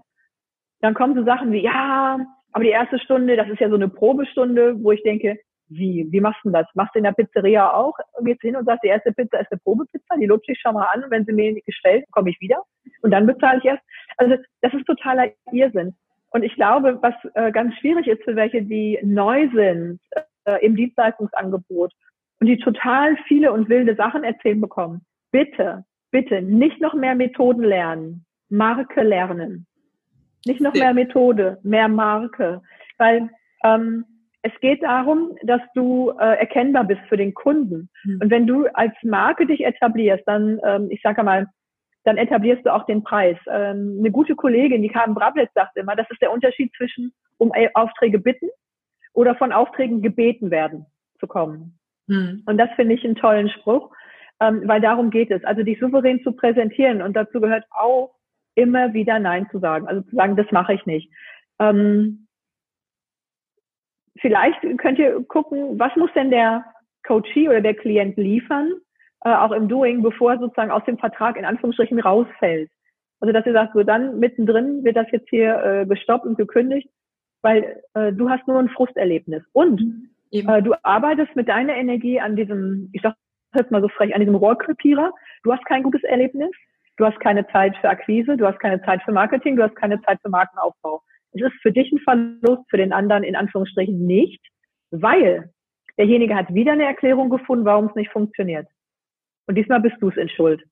Dann kommen so Sachen wie, ja, aber die erste Stunde, das ist ja so eine Probestunde, wo ich denke, wie, wie machst du das? Machst du in der Pizzeria auch? Gehst hin und sagst, die erste Pizza ist eine Probepizza, die lutsche ich schon mal an wenn sie mir nicht gefällt, komme ich wieder und dann bezahle ich erst. Also das ist totaler Irrsinn. Und ich glaube, was äh, ganz schwierig ist für welche, die neu sind äh, im Dienstleistungsangebot und die total viele und wilde Sachen erzählen bekommen, bitte, bitte nicht noch mehr Methoden lernen, Marke lernen. Nicht noch mehr Methode, mehr Marke. Weil ähm, es geht darum, dass du äh, erkennbar bist für den Kunden. Mhm. Und wenn du als Marke dich etablierst, dann, ähm, ich sage mal, dann etablierst du auch den Preis. Ähm, eine gute Kollegin, die Carmen Brablitz, sagt immer, das ist der Unterschied zwischen um Aufträge bitten oder von Aufträgen gebeten werden zu kommen. Mhm. Und das finde ich einen tollen Spruch, ähm, weil darum geht es. Also dich souverän zu präsentieren und dazu gehört auch immer wieder Nein zu sagen. Also zu sagen, das mache ich nicht. Ähm, vielleicht könnt ihr gucken, was muss denn der Coachee oder der Klient liefern, äh, auch im Doing, bevor er sozusagen aus dem Vertrag in Anführungsstrichen rausfällt. Also dass ihr sagt, so dann mittendrin wird das jetzt hier äh, gestoppt und gekündigt, weil äh, du hast nur ein Frusterlebnis. Und äh, du arbeitest mit deiner Energie an diesem, ich sag jetzt mal so frech, an diesem Rohrkrepierer. Du hast kein gutes Erlebnis. Du hast keine Zeit für Akquise, du hast keine Zeit für Marketing, du hast keine Zeit für Markenaufbau. Es ist für dich ein Verlust, für den anderen in Anführungsstrichen nicht, weil derjenige hat wieder eine Erklärung gefunden, warum es nicht funktioniert. Und diesmal bist du es in Schuld.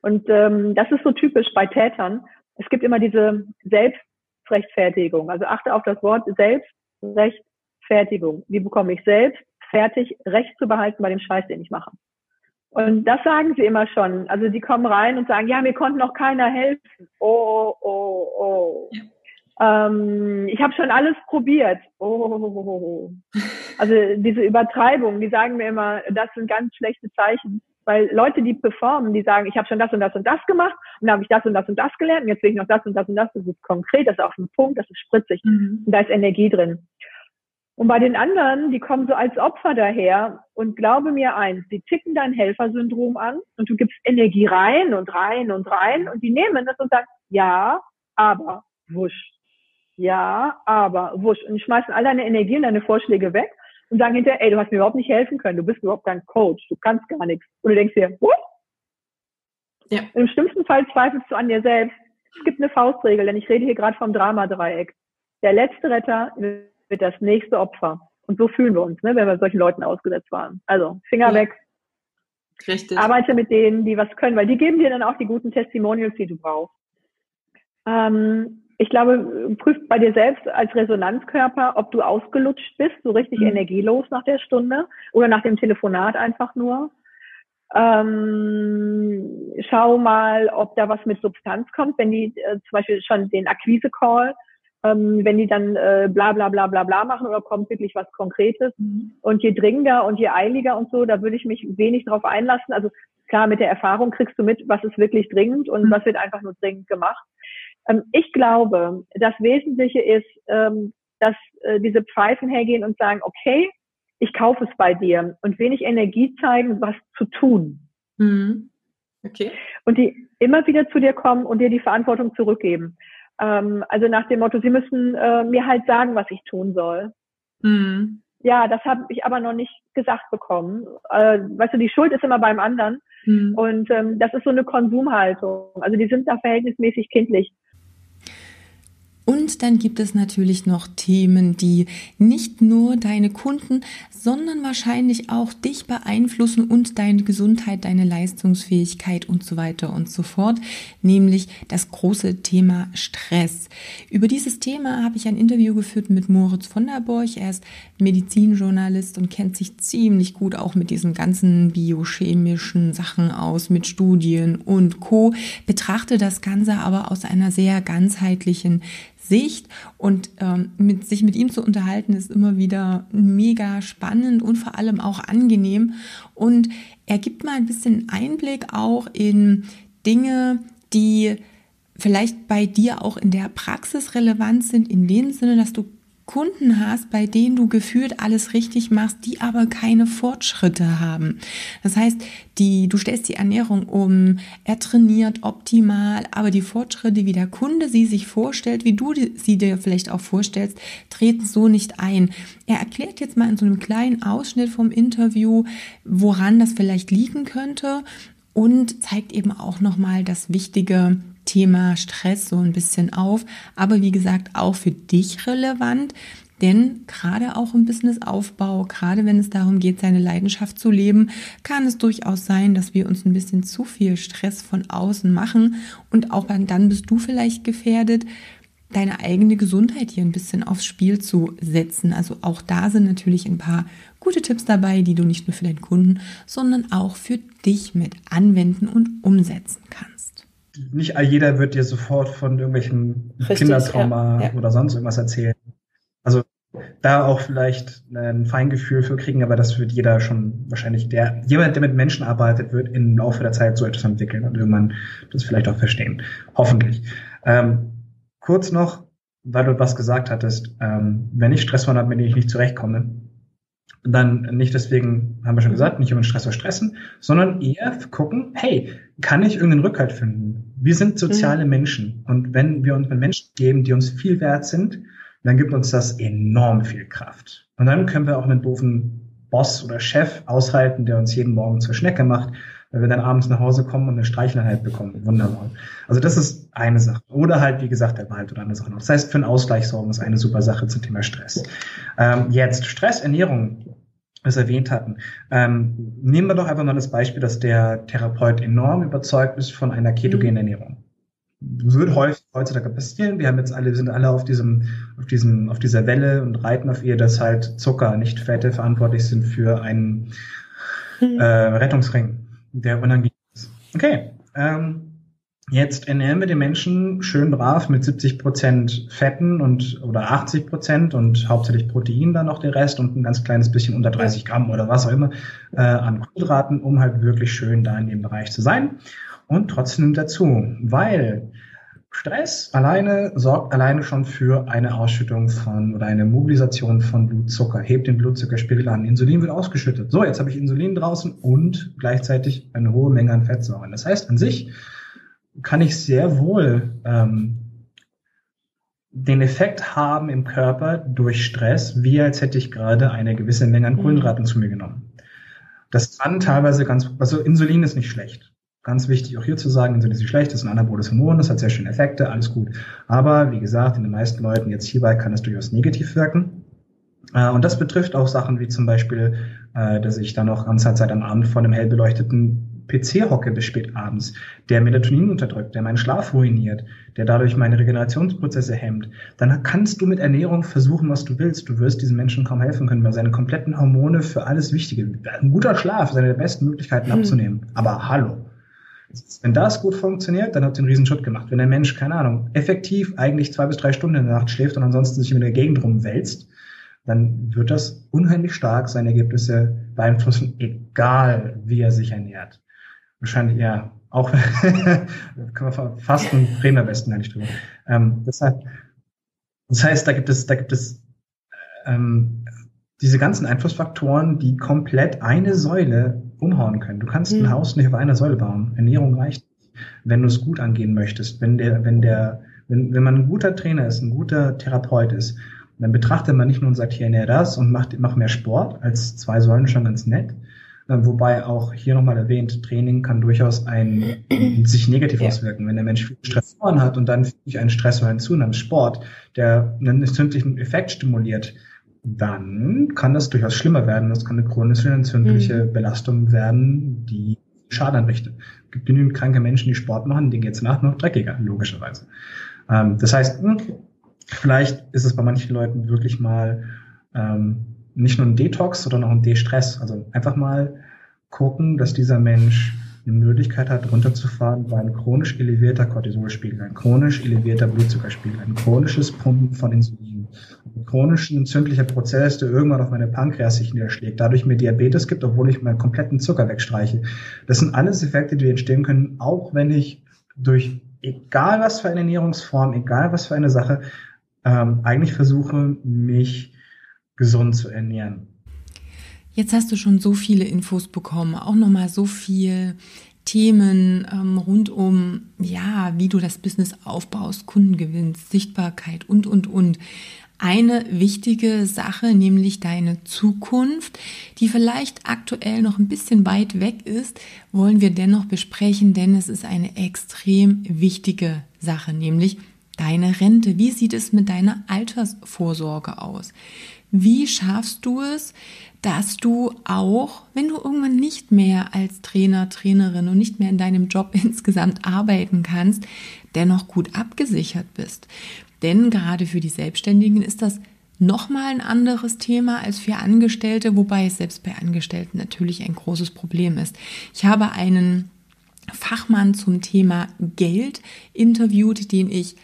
Und ähm, das ist so typisch bei Tätern. Es gibt immer diese Selbstrechtfertigung. Also achte auf das Wort Selbstrechtfertigung. Wie bekomme ich selbst fertig, Recht zu behalten bei dem Scheiß, den ich mache? Und das sagen sie immer schon. Also die kommen rein und sagen, ja, mir konnte noch keiner helfen. Oh, oh, oh. Ja. Ähm, ich habe schon alles probiert. Oh. Also diese Übertreibung, die sagen mir immer, das sind ganz schlechte Zeichen. Weil Leute, die performen, die sagen, ich habe schon das und das und das gemacht und dann habe ich das und das und das gelernt und jetzt will ich noch das und das und das. Das ist konkret, das ist auf dem Punkt, das ist spritzig mhm. und da ist Energie drin. Und bei den anderen, die kommen so als Opfer daher und glaube mir eins, die ticken dein Helfersyndrom an und du gibst Energie rein und rein und rein und die nehmen das und sagen, ja, aber, wusch. Ja, aber, wusch. Und schmeißen all deine Energie und deine Vorschläge weg und sagen hinterher, ey, du hast mir überhaupt nicht helfen können, du bist überhaupt kein Coach, du kannst gar nichts. Und du denkst dir, what? Ja. Im schlimmsten Fall zweifelst du an dir selbst. Es gibt eine Faustregel, denn ich rede hier gerade vom Dramadreieck. Der letzte Retter wird das nächste Opfer. Und so fühlen wir uns, ne, wenn wir solchen Leuten ausgesetzt waren. Also Finger ja. weg. Richtig. Arbeite mit denen, die was können, weil die geben dir dann auch die guten Testimonials, die du brauchst. Ähm, ich glaube, prüf bei dir selbst als Resonanzkörper, ob du ausgelutscht bist, so richtig mhm. energielos nach der Stunde oder nach dem Telefonat einfach nur. Ähm, schau mal, ob da was mit Substanz kommt, wenn die äh, zum Beispiel schon den Akquise-Call, ähm, wenn die dann äh, bla bla bla bla bla machen oder kommt wirklich was Konkretes. Mhm. Und je dringender und je eiliger und so, da würde ich mich wenig drauf einlassen. Also klar, mit der Erfahrung kriegst du mit, was ist wirklich dringend und mhm. was wird einfach nur dringend gemacht. Ähm, ich glaube, das Wesentliche ist, ähm, dass äh, diese Pfeifen hergehen und sagen, okay, ich kaufe es bei dir und wenig Energie zeigen, was zu tun. Mhm. Okay. Und die immer wieder zu dir kommen und dir die Verantwortung zurückgeben. Ähm, also nach dem Motto, sie müssen äh, mir halt sagen, was ich tun soll. Mhm. Ja, das habe ich aber noch nicht gesagt bekommen. Äh, weißt du, die Schuld ist immer beim anderen. Mhm. Und ähm, das ist so eine Konsumhaltung. Also die sind da verhältnismäßig kindlich. Und dann gibt es natürlich noch Themen, die nicht nur deine Kunden, sondern wahrscheinlich auch dich beeinflussen und deine Gesundheit, deine Leistungsfähigkeit und so weiter und so fort, nämlich das große Thema Stress. Über dieses Thema habe ich ein Interview geführt mit Moritz von der Borch. Er ist Medizinjournalist und kennt sich ziemlich gut auch mit diesen ganzen biochemischen Sachen aus, mit Studien und Co. Betrachte das Ganze aber aus einer sehr ganzheitlichen Sicht und ähm, mit, sich mit ihm zu unterhalten ist immer wieder mega spannend und vor allem auch angenehm. Und er gibt mal ein bisschen Einblick auch in Dinge, die vielleicht bei dir auch in der Praxis relevant sind, in dem Sinne, dass du Kunden hast, bei denen du gefühlt alles richtig machst, die aber keine Fortschritte haben. Das heißt, die, du stellst die Ernährung um, er trainiert optimal, aber die Fortschritte, wie der Kunde sie sich vorstellt, wie du sie dir vielleicht auch vorstellst, treten so nicht ein. Er erklärt jetzt mal in so einem kleinen Ausschnitt vom Interview, woran das vielleicht liegen könnte und zeigt eben auch nochmal das wichtige Thema Stress so ein bisschen auf, aber wie gesagt auch für dich relevant, denn gerade auch im Businessaufbau, gerade wenn es darum geht, seine Leidenschaft zu leben, kann es durchaus sein, dass wir uns ein bisschen zu viel Stress von außen machen und auch dann bist du vielleicht gefährdet, deine eigene Gesundheit hier ein bisschen aufs Spiel zu setzen. Also auch da sind natürlich ein paar gute Tipps dabei, die du nicht nur für deinen Kunden, sondern auch für dich mit anwenden und umsetzen kannst nicht jeder wird dir sofort von irgendwelchen Richtig, Kindertrauma ja, ja. oder sonst irgendwas erzählen. Also da auch vielleicht ein Feingefühl für kriegen, aber das wird jeder schon wahrscheinlich der, jemand, der mit Menschen arbeitet, wird im Laufe der Zeit so etwas entwickeln und irgendwann das vielleicht auch verstehen. Hoffentlich. Ähm, kurz noch, weil du was gesagt hattest, ähm, wenn ich Stresshorn habe, mit dem ich nicht zurechtkomme, dann nicht deswegen, haben wir schon gesagt, nicht über den Stress stressen, sondern eher gucken, hey, kann ich irgendeinen Rückhalt finden? Wir sind soziale mhm. Menschen und wenn wir uns mit Menschen geben, die uns viel wert sind, dann gibt uns das enorm viel Kraft. Und dann können wir auch einen doofen Boss oder Chef aushalten, der uns jeden Morgen zur Schnecke macht, weil wir dann abends nach Hause kommen und eine Streicheleinheit bekommen. Wunderbar. Also das ist eine Sache. Oder halt, wie gesagt, der Wald oder andere Sachen. Das heißt, für einen Ausgleich sorgen ist eine super Sache zum Thema Stress. Ähm, jetzt Stress, Ernährung es erwähnt hatten. Ähm, nehmen wir doch einfach mal das Beispiel, dass der Therapeut enorm überzeugt ist von einer ketogenen mhm. Ernährung. Wird häufig heutzutage passieren. Wir haben jetzt alle, sind alle auf diesem, auf diesem, auf dieser Welle und reiten auf ihr, dass halt Zucker, nicht Fette verantwortlich sind für einen mhm. äh, Rettungsring, der unangenehm ist. Okay. Ähm, Jetzt ernähren wir die Menschen schön brav mit 70 Prozent Fetten und oder 80 Prozent und hauptsächlich Protein dann noch der Rest und ein ganz kleines bisschen unter 30 Gramm oder was auch immer äh, an Kohlenhydraten, um halt wirklich schön da in dem Bereich zu sein. Und trotzdem dazu, weil Stress alleine sorgt alleine schon für eine Ausschüttung von oder eine Mobilisation von Blutzucker, hebt den Blutzuckerspiegel an. Insulin wird ausgeschüttet. So, jetzt habe ich Insulin draußen und gleichzeitig eine hohe Menge an Fettsäuren. Das heißt, an sich kann ich sehr wohl ähm, den Effekt haben im Körper durch Stress, wie als hätte ich gerade eine gewisse Menge an mhm. Kohlenhydraten zu mir genommen. Das kann teilweise ganz, also Insulin ist nicht schlecht. Ganz wichtig auch hier zu sagen, Insulin ist nicht schlecht, das ist ein anaboles Hormon, das hat sehr schöne Effekte, alles gut. Aber wie gesagt, in den meisten Leuten jetzt hierbei kann es durchaus negativ wirken. Äh, und das betrifft auch Sachen wie zum Beispiel, äh, dass ich dann noch ganze Zeit am Abend vor einem hell beleuchteten PC hocke bis spät abends, der Melatonin unterdrückt, der meinen Schlaf ruiniert, der dadurch meine Regenerationsprozesse hemmt, dann kannst du mit Ernährung versuchen, was du willst. Du wirst diesen Menschen kaum helfen können, weil seine kompletten Hormone für alles Wichtige, ein guter Schlaf ist eine der besten Möglichkeiten hm. abzunehmen. Aber hallo. Wenn das gut funktioniert, dann habt ihr einen Riesen gemacht. Wenn der Mensch, keine Ahnung, effektiv eigentlich zwei bis drei Stunden in der Nacht schläft und ansonsten sich in der Gegend rumwälzt, dann wird das unheimlich stark seine Ergebnisse beeinflussen, egal wie er sich ernährt wahrscheinlich eher auch können wir fast reden am besten gar nicht drüber. Ähm, das, heißt, das heißt, da gibt es, da gibt es ähm, diese ganzen Einflussfaktoren, die komplett eine Säule umhauen können. Du kannst mhm. ein Haus nicht auf einer Säule bauen. Ernährung reicht nicht, wenn du es gut angehen möchtest. Wenn der, wenn der, wenn, wenn man ein guter Trainer ist, ein guter Therapeut ist, dann betrachtet man nicht nur und sagt, hier ernähr das und macht, mach mehr Sport, als zwei Säulen schon ganz nett, äh, wobei auch hier nochmal erwähnt, Training kann durchaus ein, sich negativ ja. auswirken. Wenn der Mensch viel Stressoren hat und dann füge ich einen Stressor hinzu, namens Sport, der einen entzündlichen Effekt stimuliert, dann kann das durchaus schlimmer werden. Das kann eine chronische entzündliche mhm. Belastung werden, die Schaden anrichtet. Es gibt genügend kranke Menschen, die Sport machen, denen geht's nach noch dreckiger, logischerweise. Ähm, das heißt, hm, vielleicht ist es bei manchen Leuten wirklich mal ähm, nicht nur ein Detox, sondern auch ein De-Stress. Also einfach mal gucken, dass dieser Mensch eine Möglichkeit hat, runterzufahren, weil ein chronisch elevierter Cortisolspiegel, ein chronisch elevierter Blutzuckerspiegel, ein chronisches Pumpen von Insulin, ein chronisch entzündlicher Prozess, der irgendwann auf meine Pankreas sich niederschlägt, dadurch mir Diabetes gibt, obwohl ich meinen kompletten Zucker wegstreiche. Das sind alles Effekte, die entstehen können, auch wenn ich durch egal was für eine Ernährungsform, egal was für eine Sache, ähm, eigentlich versuche, mich gesund zu ernähren. Jetzt hast du schon so viele Infos bekommen, auch nochmal so viel Themen ähm, rund um, ja, wie du das Business aufbaust, Kunden gewinnst, Sichtbarkeit und, und, und. Eine wichtige Sache, nämlich deine Zukunft, die vielleicht aktuell noch ein bisschen weit weg ist, wollen wir dennoch besprechen, denn es ist eine extrem wichtige Sache, nämlich deine Rente. Wie sieht es mit deiner Altersvorsorge aus? Wie schaffst du es, dass du auch, wenn du irgendwann nicht mehr als Trainer, Trainerin und nicht mehr in deinem Job insgesamt arbeiten kannst, dennoch gut abgesichert bist? Denn gerade für die Selbstständigen ist das nochmal ein anderes Thema als für Angestellte, wobei es selbst bei Angestellten natürlich ein großes Problem ist. Ich habe einen Fachmann zum Thema Geld interviewt, den ich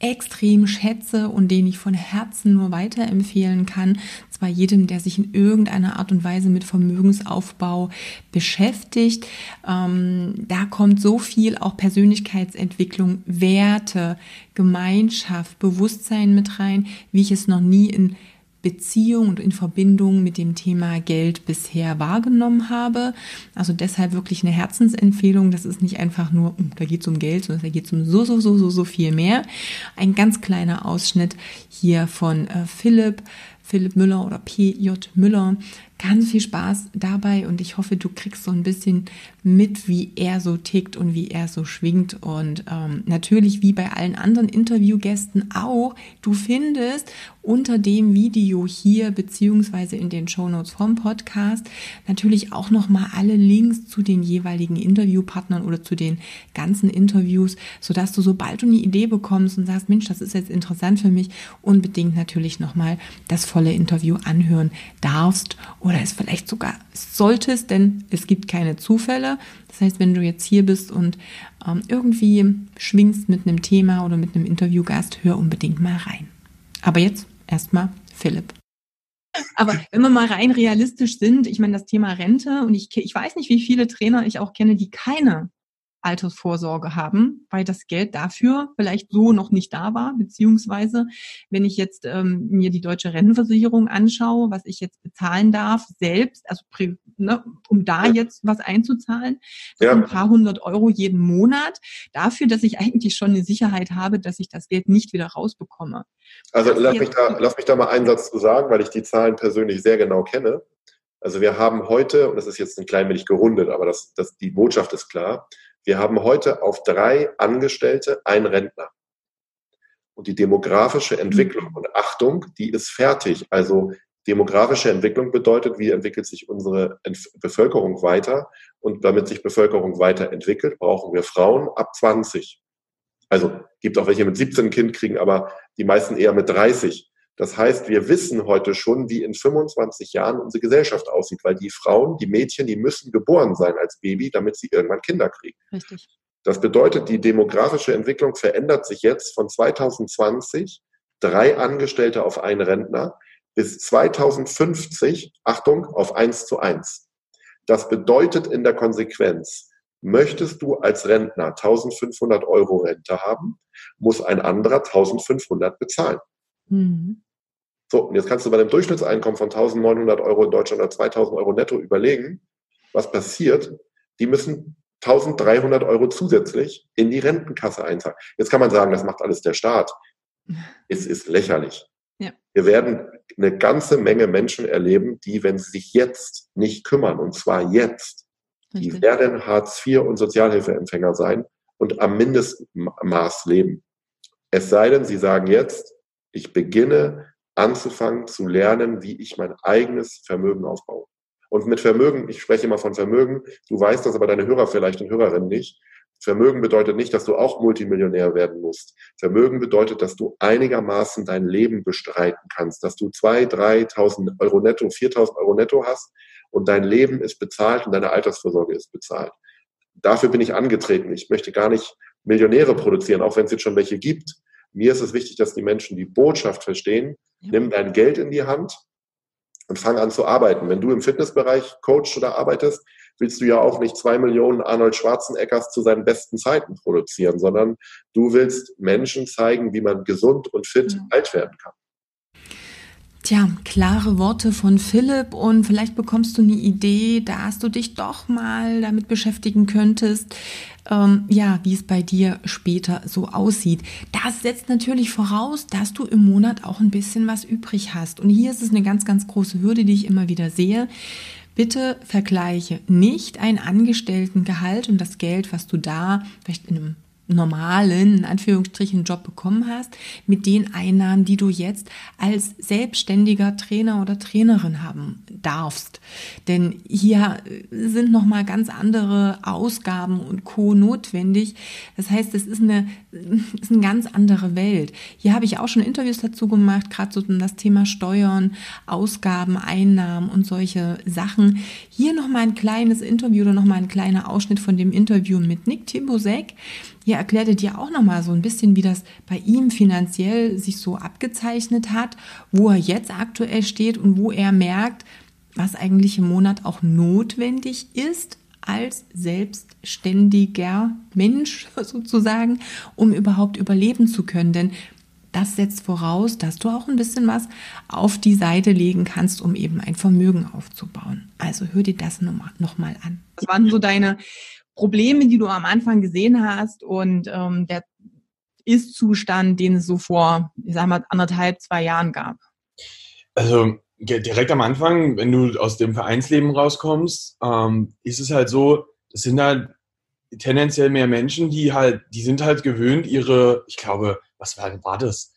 extrem schätze und den ich von Herzen nur weiterempfehlen kann. Zwar jedem, der sich in irgendeiner Art und Weise mit Vermögensaufbau beschäftigt. Ähm, da kommt so viel auch Persönlichkeitsentwicklung, Werte, Gemeinschaft, Bewusstsein mit rein, wie ich es noch nie in Beziehung und in Verbindung mit dem Thema Geld bisher wahrgenommen habe. Also deshalb wirklich eine Herzensempfehlung. Das ist nicht einfach nur, hm, da geht es um Geld, sondern da geht es um so, so, so, so, so viel mehr. Ein ganz kleiner Ausschnitt hier von äh, Philipp. Philipp Müller oder P.J. Müller, ganz viel Spaß dabei und ich hoffe, du kriegst so ein bisschen mit, wie er so tickt und wie er so schwingt. Und ähm, natürlich, wie bei allen anderen Interviewgästen auch, du findest unter dem Video hier beziehungsweise in den Shownotes vom Podcast natürlich auch nochmal alle Links zu den jeweiligen Interviewpartnern oder zu den ganzen Interviews, sodass du, sobald du eine Idee bekommst und sagst, Mensch, das ist jetzt interessant für mich, unbedingt natürlich nochmal das volle Interview anhören darfst. Und oder es vielleicht sogar solltest, denn es gibt keine Zufälle. Das heißt, wenn du jetzt hier bist und ähm, irgendwie schwingst mit einem Thema oder mit einem Interviewgast, hör unbedingt mal rein. Aber jetzt erstmal Philipp. Aber wenn wir mal rein realistisch sind, ich meine, das Thema Rente und ich, ich weiß nicht, wie viele Trainer ich auch kenne, die keine Altersvorsorge haben, weil das Geld dafür vielleicht so noch nicht da war, beziehungsweise wenn ich jetzt ähm, mir die deutsche Rentenversicherung anschaue, was ich jetzt bezahlen darf, selbst, also ne, um da jetzt was einzuzahlen, ja. ein paar hundert Euro jeden Monat, dafür, dass ich eigentlich schon eine Sicherheit habe, dass ich das Geld nicht wieder rausbekomme. Also lass mich, da, lass mich da mal einen Satz zu sagen, weil ich die Zahlen persönlich sehr genau kenne. Also wir haben heute, und das ist jetzt ein klein wenig gerundet, aber das, das, die Botschaft ist klar, wir haben heute auf drei Angestellte einen Rentner. Und die demografische Entwicklung mhm. und Achtung, die ist fertig. Also demografische Entwicklung bedeutet, wie entwickelt sich unsere Bevölkerung weiter. Und damit sich Bevölkerung weiterentwickelt, brauchen wir Frauen ab 20. Also gibt auch welche mit 17 Kind kriegen, aber die meisten eher mit 30. Das heißt, wir wissen heute schon, wie in 25 Jahren unsere Gesellschaft aussieht, weil die Frauen, die Mädchen, die müssen geboren sein als Baby, damit sie irgendwann Kinder kriegen. Richtig. Das bedeutet, die demografische Entwicklung verändert sich jetzt von 2020 drei Angestellte auf einen Rentner bis 2050, Achtung, auf eins zu eins. Das bedeutet in der Konsequenz, möchtest du als Rentner 1500 Euro Rente haben, muss ein anderer 1500 bezahlen. Mhm. So, und jetzt kannst du bei einem Durchschnittseinkommen von 1900 Euro in Deutschland oder 2000 Euro netto überlegen, was passiert. Die müssen 1300 Euro zusätzlich in die Rentenkasse einzahlen. Jetzt kann man sagen, das macht alles der Staat. Es ist lächerlich. Ja. Wir werden eine ganze Menge Menschen erleben, die, wenn sie sich jetzt nicht kümmern, und zwar jetzt, Richtig. die werden Hartz IV und Sozialhilfeempfänger sein und am Mindestmaß leben. Es sei denn, sie sagen jetzt, ich beginne anzufangen zu lernen, wie ich mein eigenes Vermögen aufbaue. Und mit Vermögen, ich spreche immer von Vermögen, du weißt das aber deine Hörer vielleicht und Hörerinnen nicht. Vermögen bedeutet nicht, dass du auch Multimillionär werden musst. Vermögen bedeutet, dass du einigermaßen dein Leben bestreiten kannst, dass du zwei, dreitausend Euro netto, viertausend Euro netto hast und dein Leben ist bezahlt und deine Altersvorsorge ist bezahlt. Dafür bin ich angetreten. Ich möchte gar nicht Millionäre produzieren, auch wenn es jetzt schon welche gibt. Mir ist es wichtig, dass die Menschen die Botschaft verstehen. Ja. Nimm dein Geld in die Hand und fang an zu arbeiten. Wenn du im Fitnessbereich coachst oder arbeitest, willst du ja auch nicht zwei Millionen Arnold Schwarzeneggers zu seinen besten Zeiten produzieren, sondern du willst Menschen zeigen, wie man gesund und fit ja. alt werden kann. Tja, klare Worte von Philipp und vielleicht bekommst du eine Idee, dass du dich doch mal damit beschäftigen könntest, ähm, ja, wie es bei dir später so aussieht. Das setzt natürlich voraus, dass du im Monat auch ein bisschen was übrig hast. Und hier ist es eine ganz, ganz große Hürde, die ich immer wieder sehe. Bitte vergleiche nicht ein Angestelltengehalt und das Geld, was du da vielleicht in einem normalen, in Anführungsstrichen, Job bekommen hast, mit den Einnahmen, die du jetzt als selbstständiger Trainer oder Trainerin haben darfst. Denn hier sind nochmal ganz andere Ausgaben und Co. notwendig. Das heißt, es ist eine, ist eine ganz andere Welt. Hier habe ich auch schon Interviews dazu gemacht, gerade so das Thema Steuern, Ausgaben, Einnahmen und solche Sachen. Hier nochmal ein kleines Interview oder nochmal ein kleiner Ausschnitt von dem Interview mit Nick Timbosek. Hier erklärt er dir auch nochmal so ein bisschen, wie das bei ihm finanziell sich so abgezeichnet hat, wo er jetzt aktuell steht und wo er merkt, was eigentlich im Monat auch notwendig ist als selbstständiger Mensch sozusagen, um überhaupt überleben zu können. Denn das setzt voraus, dass du auch ein bisschen was auf die Seite legen kannst, um eben ein Vermögen aufzubauen. Also hör dir das nochmal an. Was waren so deine Probleme, die du am Anfang gesehen hast und ähm, der Ist-Zustand, den es so vor, ich sag mal, anderthalb, zwei Jahren gab? Also direkt am Anfang, wenn du aus dem Vereinsleben rauskommst, ähm, ist es halt so, das sind halt tendenziell mehr Menschen, die halt, die sind halt gewöhnt, ihre, ich glaube, was war, war das?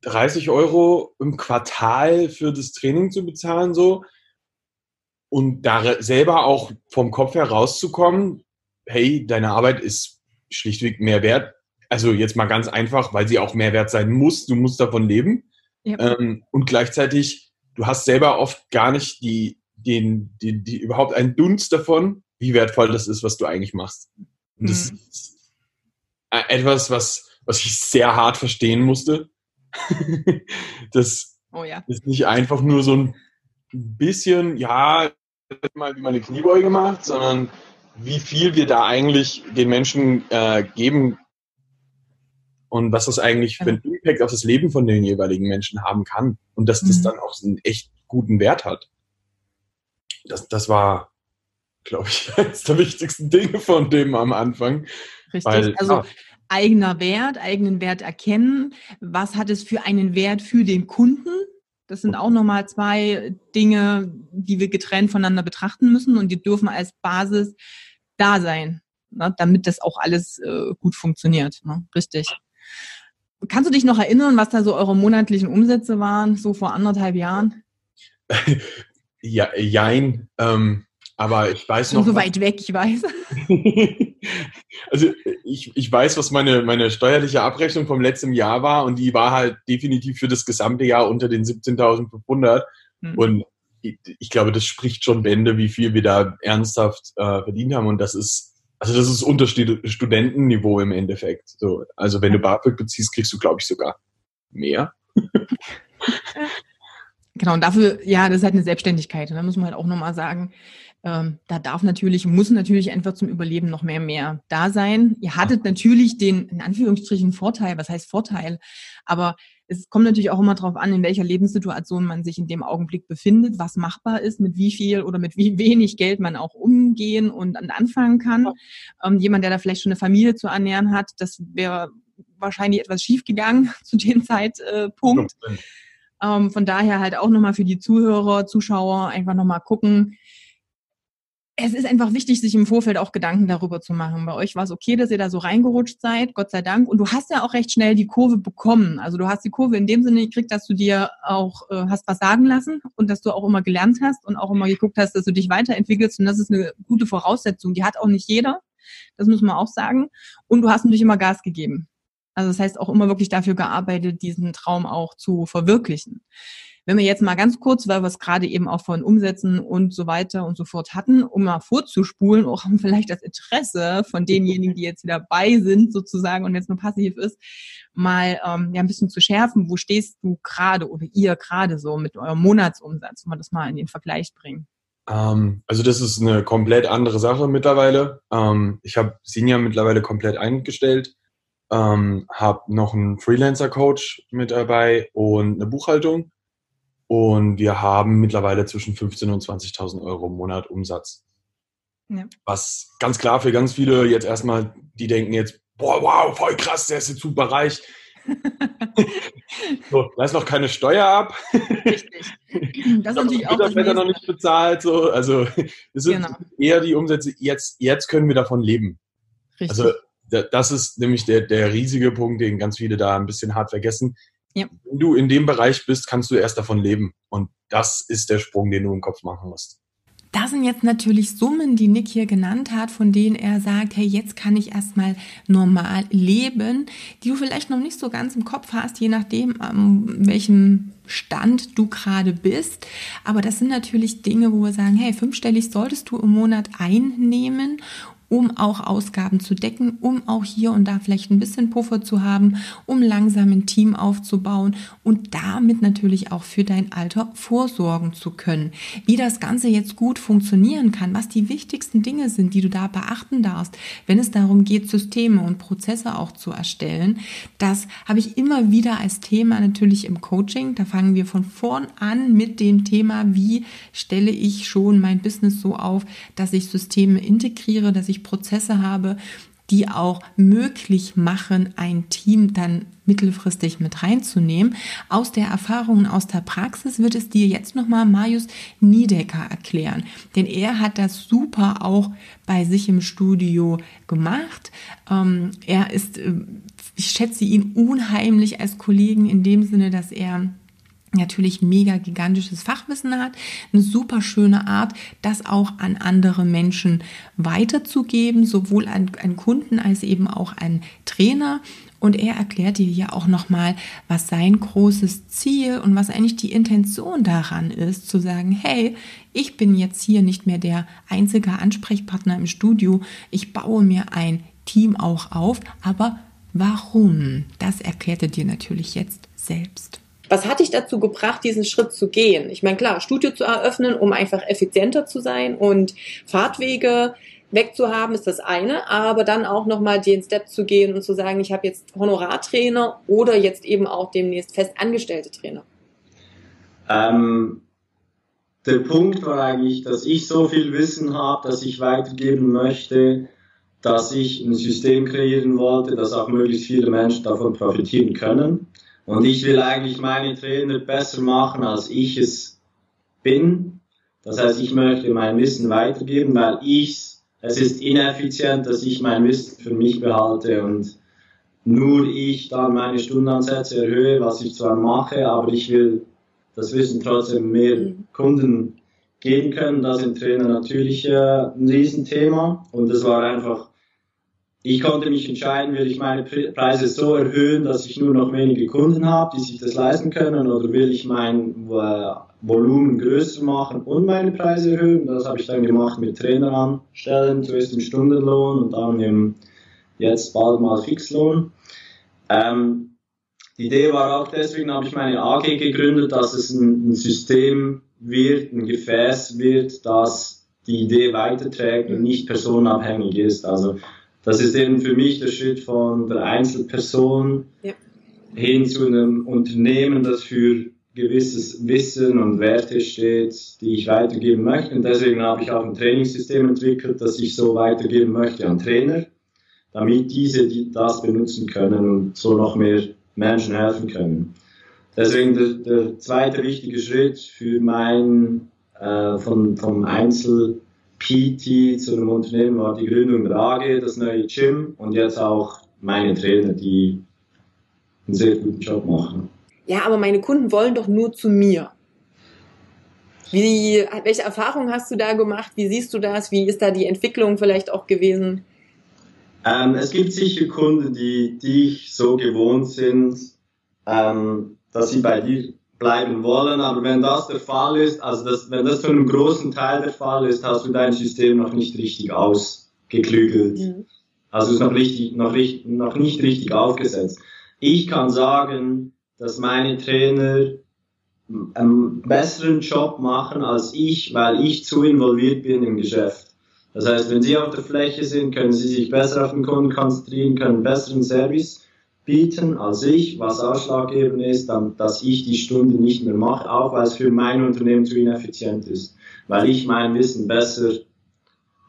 30 Euro im Quartal für das Training zu bezahlen, so. Und da selber auch vom Kopf her rauszukommen, hey, deine Arbeit ist schlichtweg mehr wert. Also jetzt mal ganz einfach, weil sie auch mehr wert sein muss. Du musst davon leben. Ja. Ähm, und gleichzeitig, du hast selber oft gar nicht die den, die, die überhaupt einen Dunst davon, wie wertvoll das ist, was du eigentlich machst. Und das mhm. ist etwas, was, was ich sehr hart verstehen musste. das oh ja. ist nicht einfach nur so ein bisschen, ja, mal wie meine Kniebeuge macht, sondern wie viel wir da eigentlich den Menschen äh, geben und was das eigentlich für einen Impact auf das Leben von den jeweiligen Menschen haben kann und dass das mhm. dann auch einen echt guten Wert hat. Das, das war, glaube ich, eines der wichtigsten Dinge von dem am Anfang. Richtig, weil, also ja. eigener Wert, eigenen Wert erkennen. Was hat es für einen Wert für den Kunden? Das sind auch nochmal zwei Dinge, die wir getrennt voneinander betrachten müssen und die dürfen als Basis da sein, ne, damit das auch alles äh, gut funktioniert. Ne? Richtig. Kannst du dich noch erinnern, was da so eure monatlichen Umsätze waren, so vor anderthalb Jahren? ja, jein. Ähm, aber ich weiß noch. So weit weg, ich weiß. also ich, ich weiß, was meine, meine steuerliche Abrechnung vom letzten Jahr war und die war halt definitiv für das gesamte Jahr unter den 17.500. Mhm. Und ich, glaube, das spricht schon Bände, wie viel wir da ernsthaft äh, verdient haben. Und das ist also das ist unter Studentenniveau im Endeffekt. So, also wenn du BAföG beziehst, kriegst du, glaube ich, sogar mehr. genau, und dafür, ja, das ist halt eine Selbstständigkeit. Und da muss man halt auch nochmal sagen, ähm, da darf natürlich, muss natürlich einfach zum Überleben noch mehr mehr da sein. Ihr hattet natürlich den, in Anführungsstrichen, Vorteil, was heißt Vorteil, aber es kommt natürlich auch immer darauf an, in welcher Lebenssituation man sich in dem Augenblick befindet, was machbar ist, mit wie viel oder mit wie wenig Geld man auch umgehen und anfangen kann. Ähm, jemand, der da vielleicht schon eine Familie zu ernähren hat, das wäre wahrscheinlich etwas schief gegangen zu dem Zeitpunkt. Ähm, von daher halt auch nochmal für die Zuhörer, Zuschauer einfach nochmal gucken, es ist einfach wichtig, sich im Vorfeld auch Gedanken darüber zu machen. Bei euch war es okay, dass ihr da so reingerutscht seid, Gott sei Dank. Und du hast ja auch recht schnell die Kurve bekommen. Also du hast die Kurve in dem Sinne gekriegt, dass du dir auch äh, hast was sagen lassen und dass du auch immer gelernt hast und auch immer geguckt hast, dass du dich weiterentwickelst. Und das ist eine gute Voraussetzung. Die hat auch nicht jeder. Das muss man auch sagen. Und du hast natürlich immer Gas gegeben. Also das heißt auch immer wirklich dafür gearbeitet, diesen Traum auch zu verwirklichen. Wenn wir jetzt mal ganz kurz, weil wir es gerade eben auch von Umsätzen und so weiter und so fort hatten, um mal vorzuspulen, auch um vielleicht das Interesse von denjenigen, die jetzt hier dabei sind sozusagen und jetzt nur passiv ist, mal ähm, ja ein bisschen zu schärfen. Wo stehst du gerade oder ihr gerade so mit eurem Monatsumsatz, wenn wir das mal in den Vergleich bringen? Ähm, also das ist eine komplett andere Sache mittlerweile. Ähm, ich habe Sinja mittlerweile komplett eingestellt, ähm, habe noch einen Freelancer-Coach mit dabei und eine Buchhaltung. Und wir haben mittlerweile zwischen 15.000 und 20.000 Euro im Monat Umsatz. Ja. Was ganz klar für ganz viele jetzt erstmal, die denken jetzt, boah, wow, voll krass, der ist jetzt super reich. so, da ist noch keine Steuer ab. Richtig. Das ist natürlich auch. Das wird noch nicht bezahlt. So. Also, es sind genau. eher die Umsätze. Jetzt, jetzt können wir davon leben. Richtig. Also, das ist nämlich der, der riesige Punkt, den ganz viele da ein bisschen hart vergessen. Ja. Wenn du in dem Bereich bist, kannst du erst davon leben. Und das ist der Sprung, den du im Kopf machen musst. Das sind jetzt natürlich Summen, die Nick hier genannt hat, von denen er sagt, hey, jetzt kann ich erstmal normal leben, die du vielleicht noch nicht so ganz im Kopf hast, je nachdem, an welchem Stand du gerade bist. Aber das sind natürlich Dinge, wo wir sagen, hey, fünfstellig solltest du im Monat einnehmen um auch Ausgaben zu decken, um auch hier und da vielleicht ein bisschen Puffer zu haben, um langsam ein Team aufzubauen und damit natürlich auch für dein Alter vorsorgen zu können. Wie das Ganze jetzt gut funktionieren kann, was die wichtigsten Dinge sind, die du da beachten darfst, wenn es darum geht, Systeme und Prozesse auch zu erstellen, das habe ich immer wieder als Thema natürlich im Coaching. Da fangen wir von vorn an mit dem Thema, wie stelle ich schon mein Business so auf, dass ich Systeme integriere, dass ich ich Prozesse habe, die auch möglich machen, ein Team dann mittelfristig mit reinzunehmen. Aus der Erfahrung, aus der Praxis wird es dir jetzt nochmal Marius Niedecker erklären. Denn er hat das super auch bei sich im Studio gemacht. Ähm, er ist, äh, ich schätze ihn unheimlich als Kollegen in dem Sinne, dass er natürlich mega gigantisches Fachwissen hat, eine super schöne Art, das auch an andere Menschen weiterzugeben, sowohl an, an Kunden als eben auch an Trainer. Und er erklärt dir ja auch nochmal, was sein großes Ziel und was eigentlich die Intention daran ist, zu sagen, hey, ich bin jetzt hier nicht mehr der einzige Ansprechpartner im Studio, ich baue mir ein Team auch auf, aber warum? Das erklärt er dir natürlich jetzt selbst. Was hat dich dazu gebracht, diesen Schritt zu gehen? Ich meine, klar, Studio zu eröffnen, um einfach effizienter zu sein und Fahrtwege wegzuhaben, ist das eine, aber dann auch nochmal den Step zu gehen und zu sagen, ich habe jetzt Honorartrainer oder jetzt eben auch demnächst festangestellte Trainer. Ähm, der Punkt war eigentlich, dass ich so viel Wissen habe, dass ich weitergeben möchte, dass ich ein System kreieren wollte, dass auch möglichst viele Menschen davon profitieren können. Und ich will eigentlich meine Trainer besser machen, als ich es bin. Das heißt, ich möchte mein Wissen weitergeben, weil ich es ist ineffizient, dass ich mein Wissen für mich behalte und nur ich dann meine Stundenansätze erhöhe, was ich zwar mache, aber ich will das Wissen trotzdem mehr. Kunden geben können. Da sind Trainer natürlich äh, ein Riesenthema und das war einfach, ich konnte mich entscheiden, will ich meine Preise so erhöhen, dass ich nur noch wenige Kunden habe, die sich das leisten können oder will ich mein äh, Volumen größer machen und meine Preise erhöhen. Das habe ich dann gemacht mit Trainer anstellen, zuerst im Stundenlohn und dann im jetzt bald mal Fixlohn. Ähm, die Idee war auch deswegen, habe ich meine AG gegründet, dass es ein, ein System wird, ein Gefäß wird, das die Idee weiterträgt und nicht personenabhängig ist. Also das ist eben für mich der Schritt von der Einzelperson ja. hin zu einem Unternehmen, das für gewisses Wissen und Werte steht, die ich weitergeben möchte. Und deswegen habe ich auch ein Trainingssystem entwickelt, das ich so weitergeben möchte an Trainer, damit diese die das benutzen können und so noch mehr Menschen helfen können. Deswegen der, der zweite wichtige Schritt für mein äh, von, vom Einzel PT zu einem Unternehmen war die Gründung der AG, das neue Gym und jetzt auch meine Trainer, die einen sehr guten Job machen ja, aber meine Kunden wollen doch nur zu mir. Wie, welche Erfahrungen hast du da gemacht? Wie siehst du das? Wie ist da die Entwicklung vielleicht auch gewesen? Ähm, es gibt sicher Kunden, die dich so gewohnt sind, ähm, dass sie bei dir bleiben wollen. Aber wenn das der Fall ist, also das, wenn das zu einem großen Teil der Fall ist, hast du dein System noch nicht richtig ausgeklügelt. Mhm. Also ist noch, richtig, noch, noch nicht richtig aufgesetzt. Ich kann sagen, dass meine Trainer einen besseren Job machen als ich, weil ich zu involviert bin im Geschäft. Das heißt, wenn Sie auf der Fläche sind, können Sie sich besser auf den Kunden konzentrieren, können besseren Service bieten als ich, was ausschlaggebend ist, dann, dass ich die Stunde nicht mehr mache, auch weil es für mein Unternehmen zu ineffizient ist, weil ich mein Wissen besser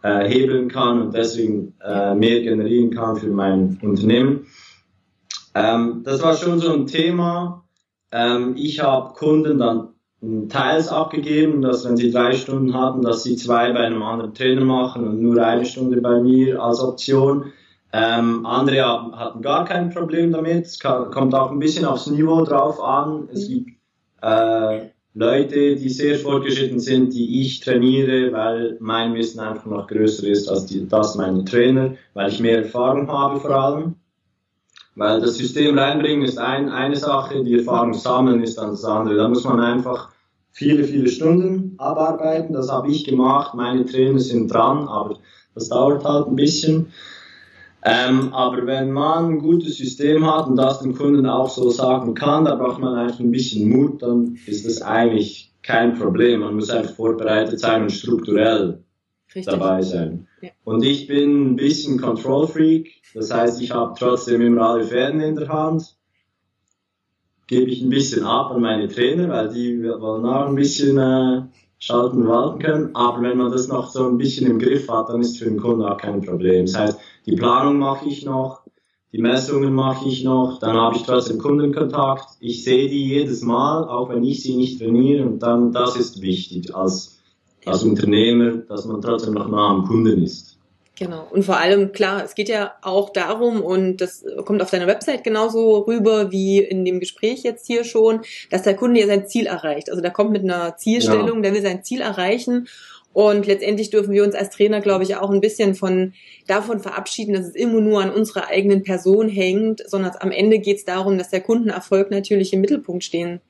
äh, hebeln kann und deswegen äh, mehr generieren kann für mein Unternehmen. Ähm, das war schon so ein Thema. Ähm, ich habe Kunden dann teils abgegeben, dass wenn sie drei Stunden hatten, dass sie zwei bei einem anderen Trainer machen und nur eine Stunde bei mir als Option. Ähm, andere hatten gar kein Problem damit. Es kommt auch ein bisschen aufs Niveau drauf an. Es gibt äh, Leute, die sehr fortgeschritten sind, die ich trainiere, weil mein Wissen einfach noch größer ist als die, das meiner Trainer, weil ich mehr Erfahrung habe vor allem. Weil das System reinbringen ist ein, eine Sache, die Erfahrung sammeln ist dann das andere. Da muss man einfach viele, viele Stunden abarbeiten. Das habe ich gemacht. Meine Trainer sind dran, aber das dauert halt ein bisschen. Ähm, aber wenn man ein gutes System hat und das dem Kunden auch so sagen kann, da braucht man einfach ein bisschen Mut, dann ist das eigentlich kein Problem. Man muss einfach vorbereitet sein und strukturell Richtig. dabei sein. Ja. Und ich bin ein bisschen Control Freak, das heißt, ich habe trotzdem immer alle Fäden in der Hand, gebe ich ein bisschen ab an meine Trainer, weil die wollen auch ein bisschen äh, schalten und walten können. Aber wenn man das noch so ein bisschen im Griff hat, dann ist für den Kunden auch kein Problem. Das heißt, die Planung mache ich noch, die Messungen mache ich noch, dann habe ich trotzdem Kundenkontakt. Ich sehe die jedes Mal, auch wenn ich sie nicht trainiere. Und dann, das ist wichtig als als Unternehmer, dass man trotzdem noch nah am Kunden ist. Genau. Und vor allem, klar, es geht ja auch darum, und das kommt auf deiner Website genauso rüber wie in dem Gespräch jetzt hier schon, dass der Kunde ja sein Ziel erreicht. Also der kommt mit einer Zielstellung, ja. der will sein Ziel erreichen. Und letztendlich dürfen wir uns als Trainer, glaube ich, auch ein bisschen von davon verabschieden, dass es immer nur an unserer eigenen Person hängt, sondern am Ende geht es darum, dass der Kundenerfolg natürlich im Mittelpunkt stehen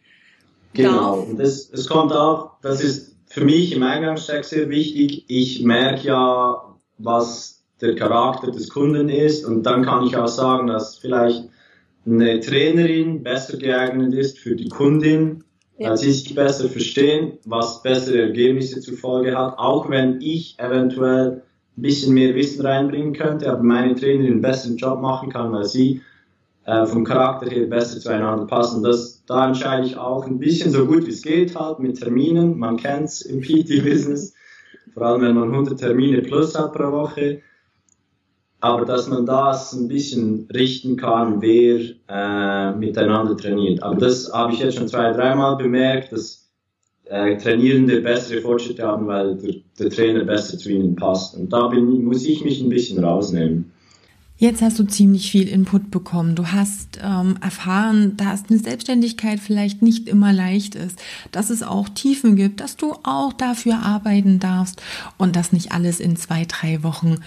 Genau. Und das, es kommt auch, das ist für mich im Eingangstext sehr wichtig. Ich merke ja, was der Charakter des Kunden ist und dann kann ich auch sagen, dass vielleicht eine Trainerin besser geeignet ist für die Kundin, ja. sie sich besser verstehen, was bessere Ergebnisse zur Folge hat, auch wenn ich eventuell ein bisschen mehr Wissen reinbringen könnte, aber meine Trainerin einen besseren Job machen kann, weil sie äh, vom Charakter her besser zueinander passen. Das, da entscheide ich auch ein bisschen so gut wie es geht halt mit Terminen. Man kennt es im PT-Business, vor allem wenn man 100 Termine plus hat pro Woche. Aber dass man das ein bisschen richten kann, wer äh, miteinander trainiert. Aber das habe ich jetzt schon zwei, dreimal bemerkt, dass äh, Trainierende bessere Fortschritte haben, weil der, der Trainer besser zu ihnen passt. Und da bin, muss ich mich ein bisschen rausnehmen. Jetzt hast du ziemlich viel Input bekommen. Du hast ähm, erfahren, dass eine Selbstständigkeit vielleicht nicht immer leicht ist, dass es auch Tiefen gibt, dass du auch dafür arbeiten darfst und dass nicht alles in zwei, drei Wochen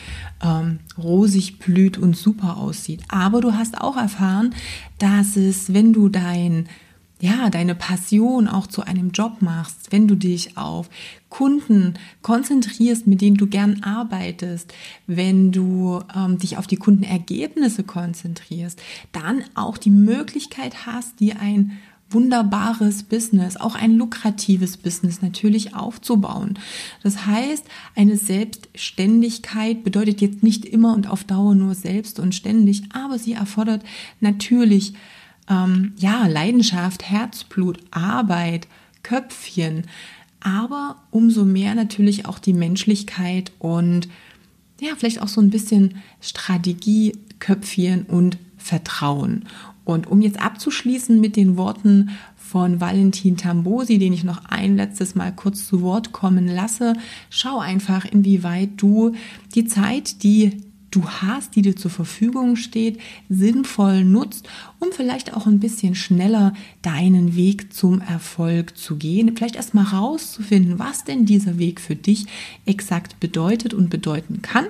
ähm, rosig blüht und super aussieht. Aber du hast auch erfahren, dass es, wenn du dein ja, deine Passion auch zu einem Job machst, wenn du dich auf Kunden konzentrierst, mit denen du gern arbeitest, wenn du ähm, dich auf die Kundenergebnisse konzentrierst, dann auch die Möglichkeit hast, dir ein wunderbares Business, auch ein lukratives Business natürlich aufzubauen. Das heißt, eine Selbstständigkeit bedeutet jetzt nicht immer und auf Dauer nur selbst und ständig, aber sie erfordert natürlich ähm, ja, Leidenschaft, Herzblut, Arbeit, Köpfchen, aber umso mehr natürlich auch die Menschlichkeit und ja, vielleicht auch so ein bisschen Strategie, Köpfchen und Vertrauen. Und um jetzt abzuschließen mit den Worten von Valentin Tambosi, den ich noch ein letztes Mal kurz zu Wort kommen lasse, schau einfach, inwieweit du die Zeit, die du hast, die dir zur Verfügung steht, sinnvoll nutzt, um vielleicht auch ein bisschen schneller deinen Weg zum Erfolg zu gehen. Vielleicht erstmal rauszufinden, was denn dieser Weg für dich exakt bedeutet und bedeuten kann.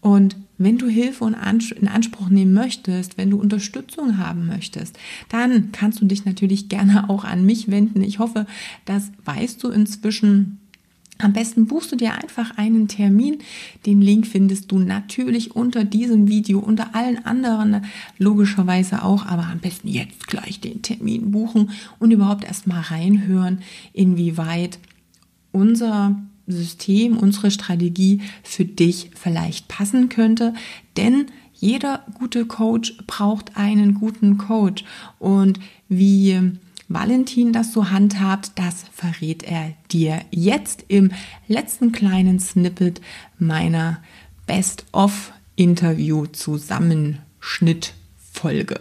Und wenn du Hilfe in Anspruch nehmen möchtest, wenn du Unterstützung haben möchtest, dann kannst du dich natürlich gerne auch an mich wenden. Ich hoffe, das weißt du inzwischen. Am besten buchst du dir einfach einen Termin. Den Link findest du natürlich unter diesem Video, unter allen anderen logischerweise auch, aber am besten jetzt gleich den Termin buchen und überhaupt erstmal reinhören, inwieweit unser System, unsere Strategie für dich vielleicht passen könnte. Denn jeder gute Coach braucht einen guten Coach. Und wie Valentin das so handhabt, das verrät er dir jetzt im letzten kleinen Snippet meiner Best-of-Interview-Zusammenschnitt-Folge.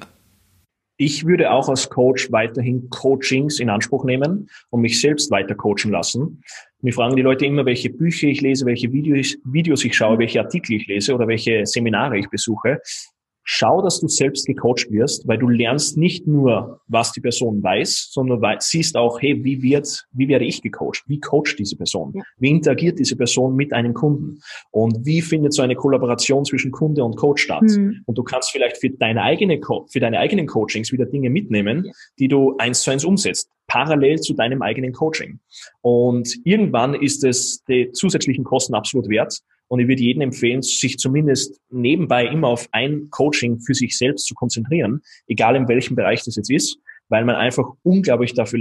Ich würde auch als Coach weiterhin Coachings in Anspruch nehmen und mich selbst weiter coachen lassen. Mir fragen die Leute immer, welche Bücher ich lese, welche Videos, Videos ich schaue, welche Artikel ich lese oder welche Seminare ich besuche schau, dass du selbst gecoacht wirst, weil du lernst nicht nur, was die Person weiß, sondern siehst auch, hey, wie wird, wie werde ich gecoacht? Wie coacht diese Person? Ja. Wie interagiert diese Person mit einem Kunden? Und wie findet so eine Kollaboration zwischen Kunde und Coach statt? Mhm. Und du kannst vielleicht für deine eigene, für deine eigenen Coachings wieder Dinge mitnehmen, ja. die du eins zu eins umsetzt parallel zu deinem eigenen Coaching. Und irgendwann ist es die zusätzlichen Kosten absolut wert, und ich würde jedem empfehlen, sich zumindest nebenbei immer auf ein Coaching für sich selbst zu konzentrieren, egal in welchem Bereich das jetzt ist, weil man einfach unglaublich dafür,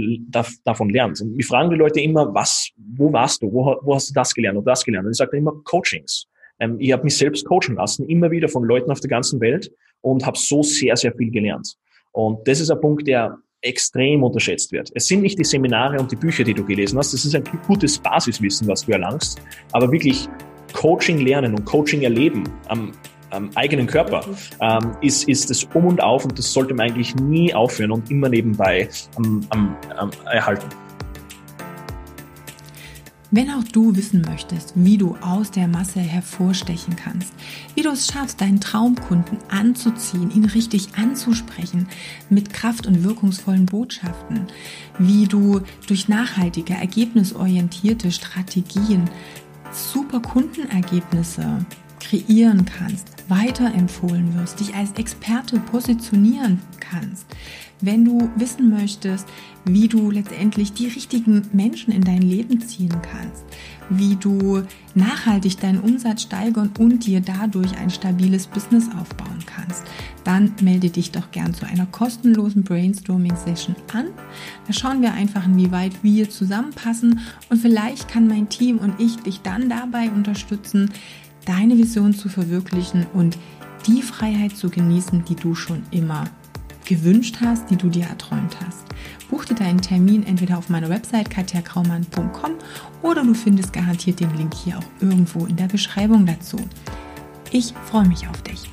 davon lernt. Und wir fragen die Leute immer, was, wo warst du, wo, wo hast du das gelernt oder das gelernt? Und ich sage immer Coachings. Ähm, ich habe mich selbst coachen lassen, immer wieder von Leuten auf der ganzen Welt und habe so sehr, sehr viel gelernt. Und das ist ein Punkt, der extrem unterschätzt wird. Es sind nicht die Seminare und die Bücher, die du gelesen hast. Das ist ein gutes Basiswissen, was du erlangst. Aber wirklich Coaching lernen und Coaching erleben am, am eigenen Körper ähm, ist, ist das Um und Auf und das sollte man eigentlich nie aufhören und immer nebenbei am, am, am erhalten. Wenn auch du wissen möchtest, wie du aus der Masse hervorstechen kannst, wie du es schaffst, deinen Traumkunden anzuziehen, ihn richtig anzusprechen mit kraft- und wirkungsvollen Botschaften, wie du durch nachhaltige, ergebnisorientierte Strategien super Kundenergebnisse kreieren kannst, weiterempfohlen wirst, dich als Experte positionieren kannst, wenn du wissen möchtest, wie du letztendlich die richtigen Menschen in dein Leben ziehen kannst, wie du nachhaltig deinen Umsatz steigern und dir dadurch ein stabiles Business aufbauen kannst, dann melde dich doch gern zu einer kostenlosen Brainstorming-Session an. Da schauen wir einfach, inwieweit wir zusammenpassen und vielleicht kann mein Team und ich dich dann dabei unterstützen, deine Vision zu verwirklichen und die Freiheit zu genießen, die du schon immer gewünscht hast, die du dir erträumt hast. Buch dir deinen Termin entweder auf meiner Website katjakraumann.com oder du findest garantiert den Link hier auch irgendwo in der Beschreibung dazu. Ich freue mich auf dich.